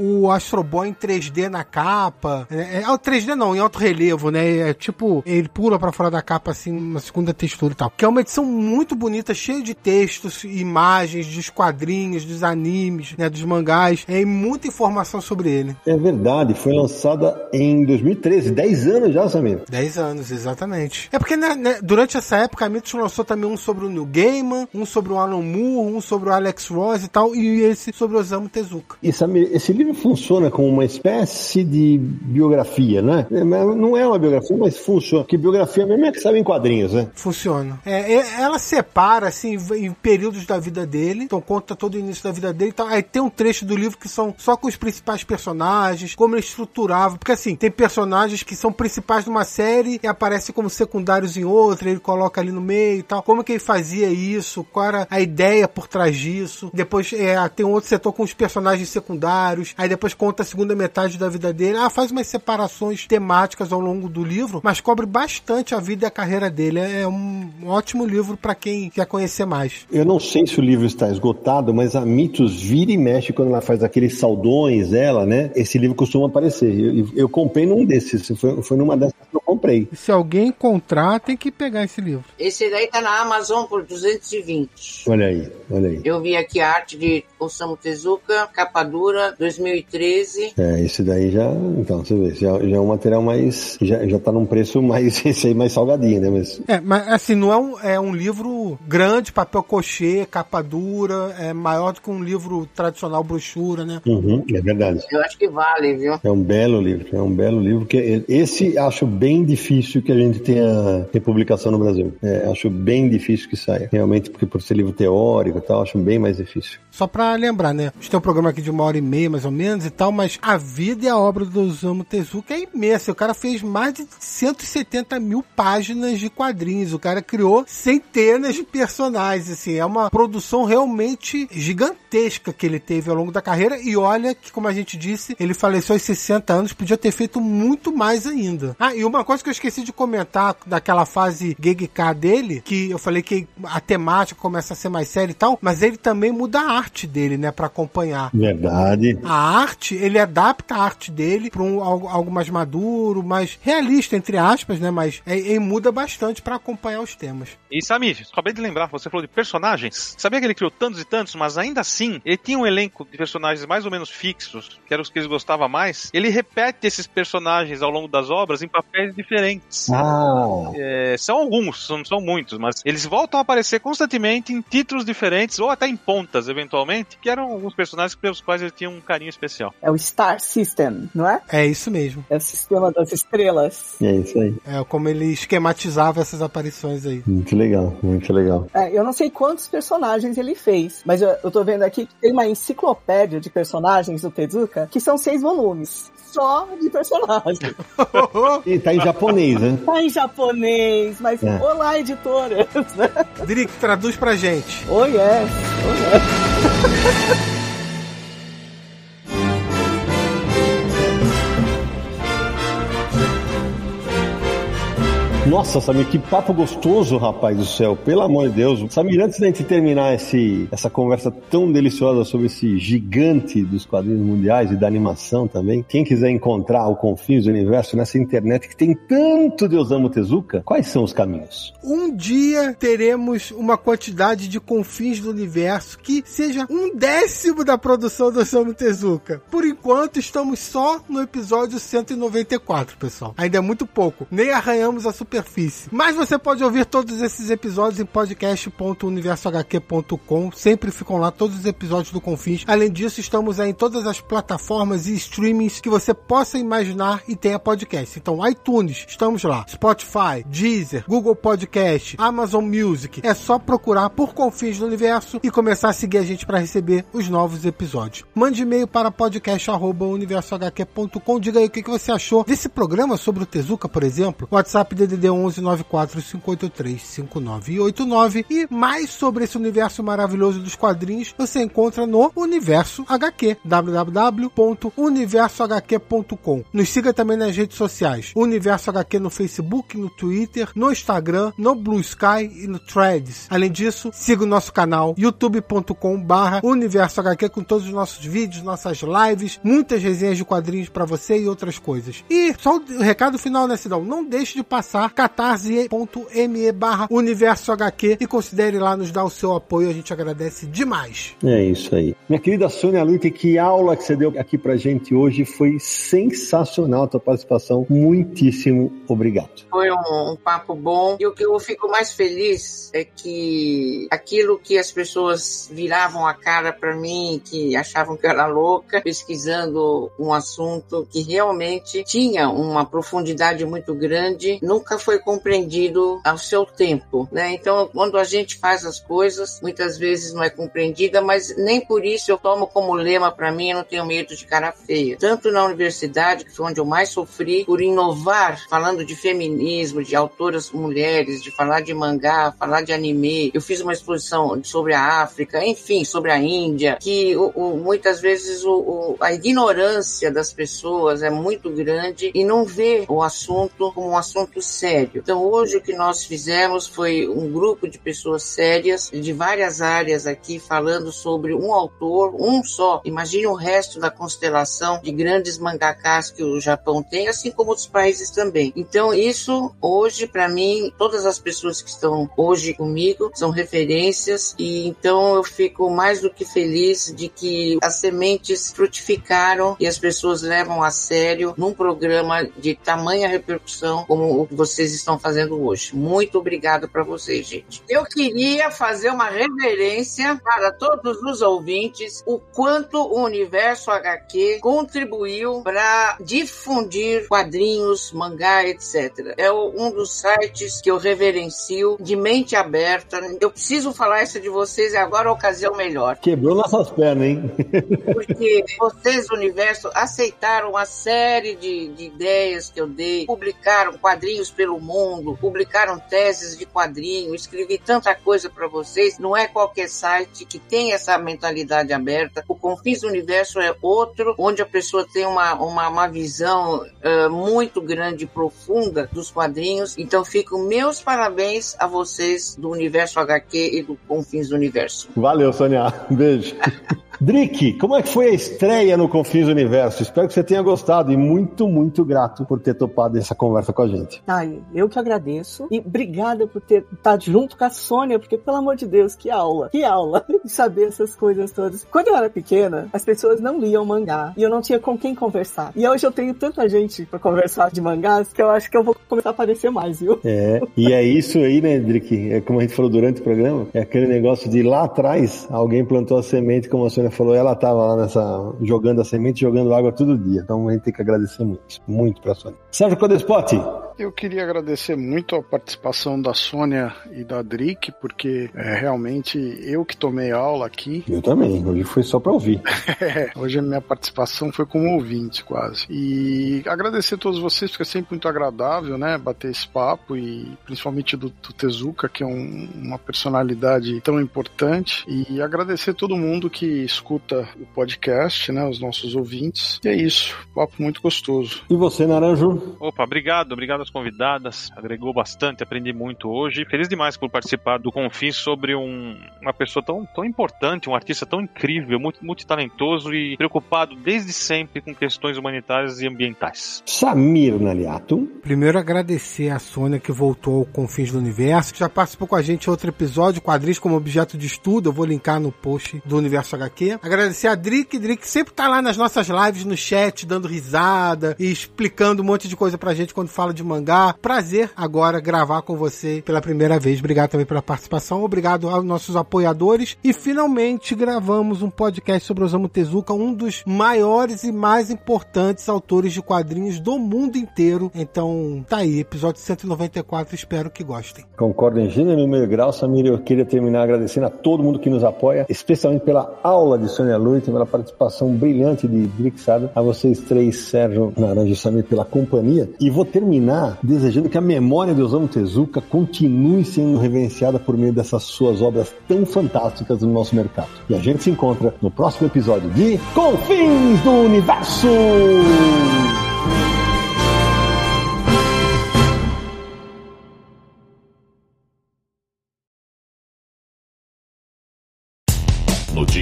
o Astro Boy em 3D na capa. É, é o 3D não, em alto relevo, né? É tipo, ele pula pra fora da capa assim, uma segunda textura e tal. Que é uma edição muito bonita, cheia de textos, imagens dos quadrinhos, dos animes, né? Dos mangás. É, e muita informação sobre ele. É verdade, foi lançada em 2013, 10 anos já, Samir. 10 anos, exatamente. É porque né, né, durante essa época a Mitos lançou também um sobre o Neil Gaiman, um sobre o Alan Moore, um sobre o Alex Ross e tal, e esse sobre o Osamu Tezuka. E Samir, esse livro funciona como uma espécie de biografia, né? Não é uma biografia, mas funciona. Porque biografia mesmo é que sabe em quadrinhos, né? Funciona. É, ela separa, assim, em períodos da vida dele, então conta todo o início da vida dele. Então, aí tem um trecho do livro que são só com os principais personagens, como ele estruturava. Porque, assim, tem personagens que são principais numa série e aparecem como secundários em outra, ele coloca ali no meio e tal. Como que ele fazia isso? Qual era a ideia por trás disso? Depois é, tem um outro setor com os personagens secundários, aí depois conta a segunda metade da vida dele. Ah, faz umas separações temáticas ao longo do livro, mas cobre bastante a vida e a carreira dele. É um ótimo livro para quem quer conhecer mais. Eu não sei se o livro está esgotado, mas a Mitos vira e mexe quando ela faz aqueles saldões, ela, né? Esse livro costuma aparecer. Eu, eu comprei num desses, foi, foi numa dessas que eu comprei. Se alguém encontrar, tem que pegar esse livro. Esse daí tá na Amazon por 220. Olha aí, olha aí. Eu vi aqui a arte de Osamu Tezuka, capa dura, 2013. É, esse daí já, então, você vê, já, já é um material mais, já, já tá num preço mais, esse aí mais salgadinho, né? Mas... É, mas assim, não é um, é um livro grande, papel cochê, capa dura, é maior do que um livro tradicional brochura, né? Uhum, é verdade. Eu acho que vale, viu? É um belo livro, é um belo livro que esse acho bem difícil que a gente tenha, tenha publicação no Brasil. É, acho bem difícil que saia. Realmente, porque por ser livro teórico e tal, acho bem mais difícil. Só pra lembrar, né? A gente tem um programa aqui de uma hora e meia, mais ou menos, e tal, mas a vida e a obra do Osamu Tezuka é imensa. O cara fez mais de 170 mil páginas de quadrinhos. O cara criou centenas de personagens, assim. É uma produção realmente gigantesca que ele teve ao longo da carreira. E olha que, como a gente disse, ele faleceu aos 60 anos, podia ter feito muito mais ainda. Ah, e uma coisa que eu esqueci de comentar daquela fase Gegk dele, que eu falei que a temática começa a ser mais séria e tal, mas ele também muda a arte dele, né, para acompanhar. Verdade. A arte, ele adapta a arte dele para um algo, algo, mais maduro, mais realista entre aspas, né, mas ele muda bastante para acompanhar os temas. E Samir, acabei de lembrar, você falou de personagens. Sabia que ele criou tantos e tantos, mas ainda assim, ele tinha um elenco de personagens mais ou menos fixos, que eram os que eles gostavam mais. Ele repete esses personagens ao longo das obras em papéis diferentes. Ah. É, são alguns, não são muitos, mas eles voltam a aparecer constantemente em títulos diferentes, ou até em pontas, eventualmente, que eram alguns personagens pelos quais ele tinha um carinho especial. É o Star System, não é? É isso mesmo. É o sistema das estrelas. É isso aí. É como ele esquematizava essas aparições aí. Muito legal, muito legal. É, eu não sei quantos personagens ele fez, mas eu, eu tô vendo aqui que tem uma enciclopédia de personagens do Tezuka que são seis volumes só de personagem. e tá em japonês, né? Tá em japonês, mas é. olá, editoras. Drick, traduz pra gente. Oh, yes. Oh, yes. Ha ha ha! Nossa, Samir, que papo gostoso, rapaz do céu. Pelo amor de Deus. Samir, antes da gente terminar esse, essa conversa tão deliciosa sobre esse gigante dos quadrinhos mundiais e da animação também, quem quiser encontrar o Confins do Universo nessa internet que tem tanto de Osamu Tezuka, quais são os caminhos? Um dia teremos uma quantidade de Confins do Universo que seja um décimo da produção do Osamu Tezuka. Por enquanto, estamos só no episódio 194, pessoal. Ainda é muito pouco. Nem arranhamos a superfície. Mas você pode ouvir todos esses episódios em podcast.universohq.com. Sempre ficam lá todos os episódios do Confins. Além disso, estamos em todas as plataformas e streamings que você possa imaginar e tenha podcast. Então, iTunes, estamos lá. Spotify, Deezer, Google Podcast, Amazon Music. É só procurar por Confins do Universo e começar a seguir a gente para receber os novos episódios. Mande e-mail para podcast@universohq.com. Diga aí o que você achou desse programa sobre o Tezuka, por exemplo. WhatsApp DDD 11 94 583 5989 e mais sobre esse universo maravilhoso dos quadrinhos você encontra no Universo HQ www.universohq.com. Nos siga também nas redes sociais. Universo HQ no Facebook, no Twitter, no Instagram, no Blue Sky e no Threads. Além disso, siga o nosso canal youtube.com/barra Universo HQ com todos os nossos vídeos, nossas lives, muitas resenhas de quadrinhos para você e outras coisas. E só o recado final, né, Sidão? Não deixe de passar catarse.me barra Universo HQ e considere lá nos dar o seu apoio, a gente agradece demais. É isso aí. Minha querida Sônia Luite, que aula que você deu aqui pra gente hoje, foi sensacional a tua participação, muitíssimo obrigado. Foi um, um papo bom e o que eu fico mais feliz é que aquilo que as pessoas viravam a cara para mim, que achavam que eu era louca, pesquisando um assunto que realmente tinha uma profundidade muito grande, nunca foi compreendido ao seu tempo, né? Então, quando a gente faz as coisas, muitas vezes não é compreendida, mas nem por isso eu tomo como lema para mim, eu não tenho medo de cara feia. Tanto na universidade, que foi onde eu mais sofri, por inovar, falando de feminismo, de autoras mulheres, de falar de mangá, falar de anime. Eu fiz uma exposição sobre a África, enfim, sobre a Índia, que o, o, muitas vezes o, a ignorância das pessoas é muito grande e não vê o assunto como um assunto sério. Então, hoje o que nós fizemos foi um grupo de pessoas sérias de várias áreas aqui falando sobre um autor, um só. Imagine o resto da constelação de grandes mangakás que o Japão tem, assim como outros países também. Então, isso hoje, para mim, todas as pessoas que estão hoje comigo são referências e então eu fico mais do que feliz de que as sementes frutificaram e as pessoas levam a sério num programa de tamanha repercussão como o que vocês estão fazendo hoje. Muito obrigado para vocês, gente. Eu queria fazer uma reverência para todos os ouvintes o quanto o Universo HQ contribuiu para difundir quadrinhos, mangá, etc. É um dos sites que eu reverencio de mente aberta. Eu preciso falar isso de vocês e agora é a ocasião melhor. Quebrou nossas pernas, hein? Porque vocês, Universo, aceitaram uma série de, de ideias que eu dei, publicaram quadrinhos pelo mundo, publicaram teses de quadrinho, escrevi tanta coisa para vocês. Não é qualquer site que tem essa mentalidade aberta. O Confins do Universo é outro, onde a pessoa tem uma, uma, uma visão uh, muito grande e profunda dos quadrinhos. Então, ficam meus parabéns a vocês do Universo HQ e do Confins do Universo. Valeu, Sônia. Um beijo. Drick, como é que foi a estreia no Confins Universo? Espero que você tenha gostado e muito, muito grato por ter topado essa conversa com a gente. Ai, eu que agradeço e obrigada por ter estado junto com a Sônia, porque pelo amor de Deus, que aula, que aula de saber essas coisas todas. Quando eu era pequena, as pessoas não liam mangá e eu não tinha com quem conversar. E hoje eu tenho tanta gente para conversar de mangás que eu acho que eu vou começar a aparecer mais, viu? É, e é isso aí, né, Drick? É como a gente falou durante o programa, é aquele negócio de lá atrás alguém plantou a semente, como a Sônia falou, ela estava lá nessa jogando a semente, jogando água todo dia. Então a gente tem que agradecer muito, muito para a Sônia. Sérgio Codespot. Eu queria agradecer muito a participação da Sônia e da Drick, porque é, realmente eu que tomei aula aqui. Eu também, hoje foi só para ouvir. é, hoje a minha participação foi como ouvinte, quase. E agradecer a todos vocês, porque é sempre muito agradável, né, bater esse papo e principalmente do, do Tezuka, que é um, uma personalidade tão importante. E agradecer todo mundo que escuta o podcast, né, os nossos ouvintes. E é isso, papo muito gostoso. E você, Naranjo? Opa, obrigado, obrigado várias convidadas, agregou bastante, aprendi muito hoje. Feliz demais por participar do Confins sobre um, uma pessoa tão, tão importante, um artista tão incrível, muito, multitalentoso e preocupado desde sempre com questões humanitárias e ambientais. Samir Naliato. Primeiro agradecer a Sônia que voltou ao Confins do Universo, já participou com a gente outro episódio, quadris como objeto de estudo, eu vou linkar no post do Universo HQ. Agradecer a Drick, Drick sempre tá lá nas nossas lives no chat, dando risada e explicando um monte de coisa pra gente quando fala de mangá. Prazer agora gravar com você pela primeira vez. Obrigado também pela participação, obrigado aos nossos apoiadores e finalmente gravamos um podcast sobre Osamu Tezuka, um dos maiores e mais importantes autores de quadrinhos do mundo inteiro. Então, tá aí, episódio 194, espero que gostem. Concordo em gênero número grau, Samir. Eu queria terminar agradecendo a todo mundo que nos apoia, especialmente pela aula de Sônia Luiz, pela participação brilhante de Drick Sada, a vocês três, Sérgio, Naranja e Samir, pela companhia. E vou terminar desejando que a memória de Osamu Tezuka continue sendo reverenciada por meio dessas suas obras tão fantásticas no nosso mercado. E a gente se encontra no próximo episódio de Confins do Universo!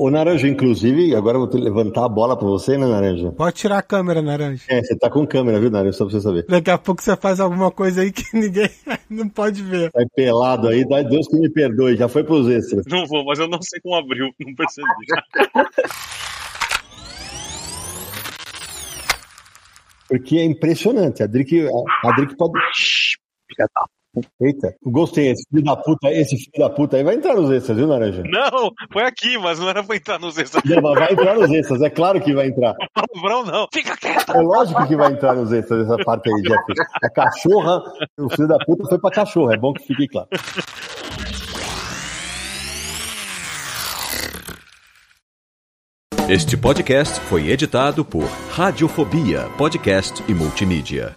Ô, Naranja, inclusive, agora eu vou ter- levantar a bola pra você, né, Naranja? Pode tirar a câmera, Naranja. É, você tá com câmera, viu, Naranja? Só pra você saber. Daqui a pouco você faz alguma coisa aí que ninguém não pode ver. Vai pelado aí, dá Deus que me perdoe, já foi pros extras. Não vou, mas eu não sei como abriu, não percebi. Porque é impressionante. A Drick, a, a Drick pode. Filha da. Eita, gostei. Esse filho da puta, esse filho da puta aí vai entrar nos extras, viu, Naranja? Não, foi aqui, mas não era pra entrar nos extras. Não, mas vai entrar nos extras, é claro que vai entrar. Palavrão não. Fica quieto. É lógico que vai entrar nos extras essa parte aí, Jeff. A cachorra, o filho da puta foi pra cachorra, é bom que fique claro. Este podcast foi editado por Radiofobia, podcast e multimídia.